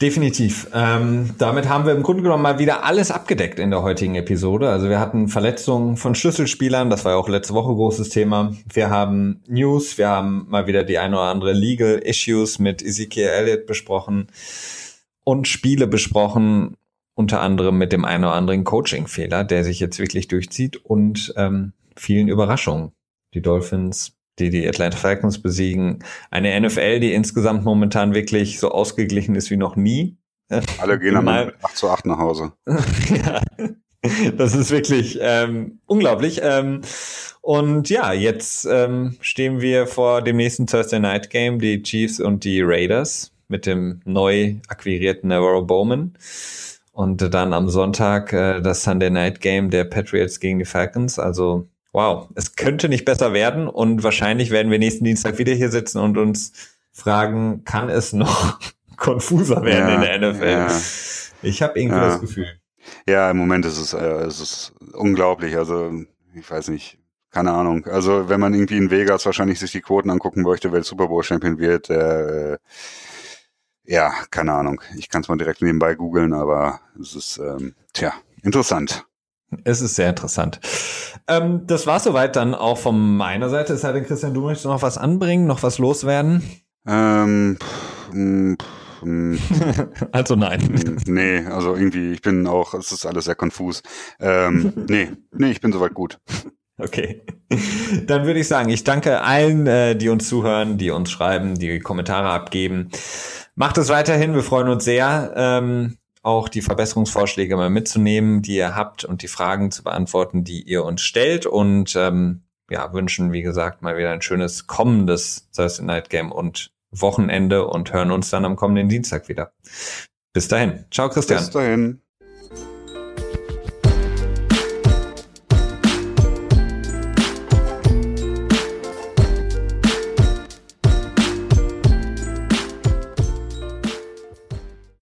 Definitiv. Ähm, damit haben wir im Grunde genommen mal wieder alles abgedeckt in der heutigen Episode. Also wir hatten Verletzungen von Schlüsselspielern, das war ja auch letzte Woche großes Thema. Wir haben News, wir haben mal wieder die ein oder andere Legal Issues mit Ezekiel Elliott besprochen und Spiele besprochen, unter anderem mit dem einen oder anderen Coaching-Fehler, der sich jetzt wirklich durchzieht und ähm, vielen Überraschungen. Die Dolphins die die Atlanta Falcons besiegen. Eine NFL, die insgesamt momentan wirklich so ausgeglichen ist wie noch nie. Alle gehen am 8 zu 8 nach Hause. ja, das ist wirklich ähm, unglaublich. Ähm, und ja, jetzt ähm, stehen wir vor dem nächsten Thursday Night Game, die Chiefs und die Raiders mit dem neu akquirierten Navarro Bowman. Und dann am Sonntag äh, das Sunday Night Game der Patriots gegen die Falcons. Also Wow, es könnte nicht besser werden und wahrscheinlich werden wir nächsten Dienstag wieder hier sitzen und uns fragen, kann es noch konfuser werden ja, in der NFL? Ja. Ich habe irgendwie ja. das Gefühl. Ja, im Moment ist es, äh, es ist unglaublich. Also ich weiß nicht, keine Ahnung. Also wenn man irgendwie in Vegas wahrscheinlich sich die Quoten angucken möchte, wer Super Bowl Champion wird, äh, ja, keine Ahnung. Ich kann es mal direkt nebenbei googeln, aber es ist, ähm, tja, interessant. Es ist sehr interessant. Ähm, das war soweit dann auch von meiner Seite. Es sei denn, Christian, du möchtest noch was anbringen, noch was loswerden? Ähm, hm, hm. also nein. Hm, nee, also irgendwie, ich bin auch, es ist alles sehr konfus. Ähm, nee, nee, ich bin soweit gut. Okay. Dann würde ich sagen, ich danke allen, äh, die uns zuhören, die uns schreiben, die Kommentare abgeben. Macht es weiterhin, wir freuen uns sehr. Ähm, auch die Verbesserungsvorschläge mal mitzunehmen, die ihr habt und die Fragen zu beantworten, die ihr uns stellt und ähm, ja, wünschen, wie gesagt, mal wieder ein schönes kommendes Thursday Night Game und Wochenende und hören uns dann am kommenden Dienstag wieder. Bis dahin. Ciao, Christian. Bis dahin.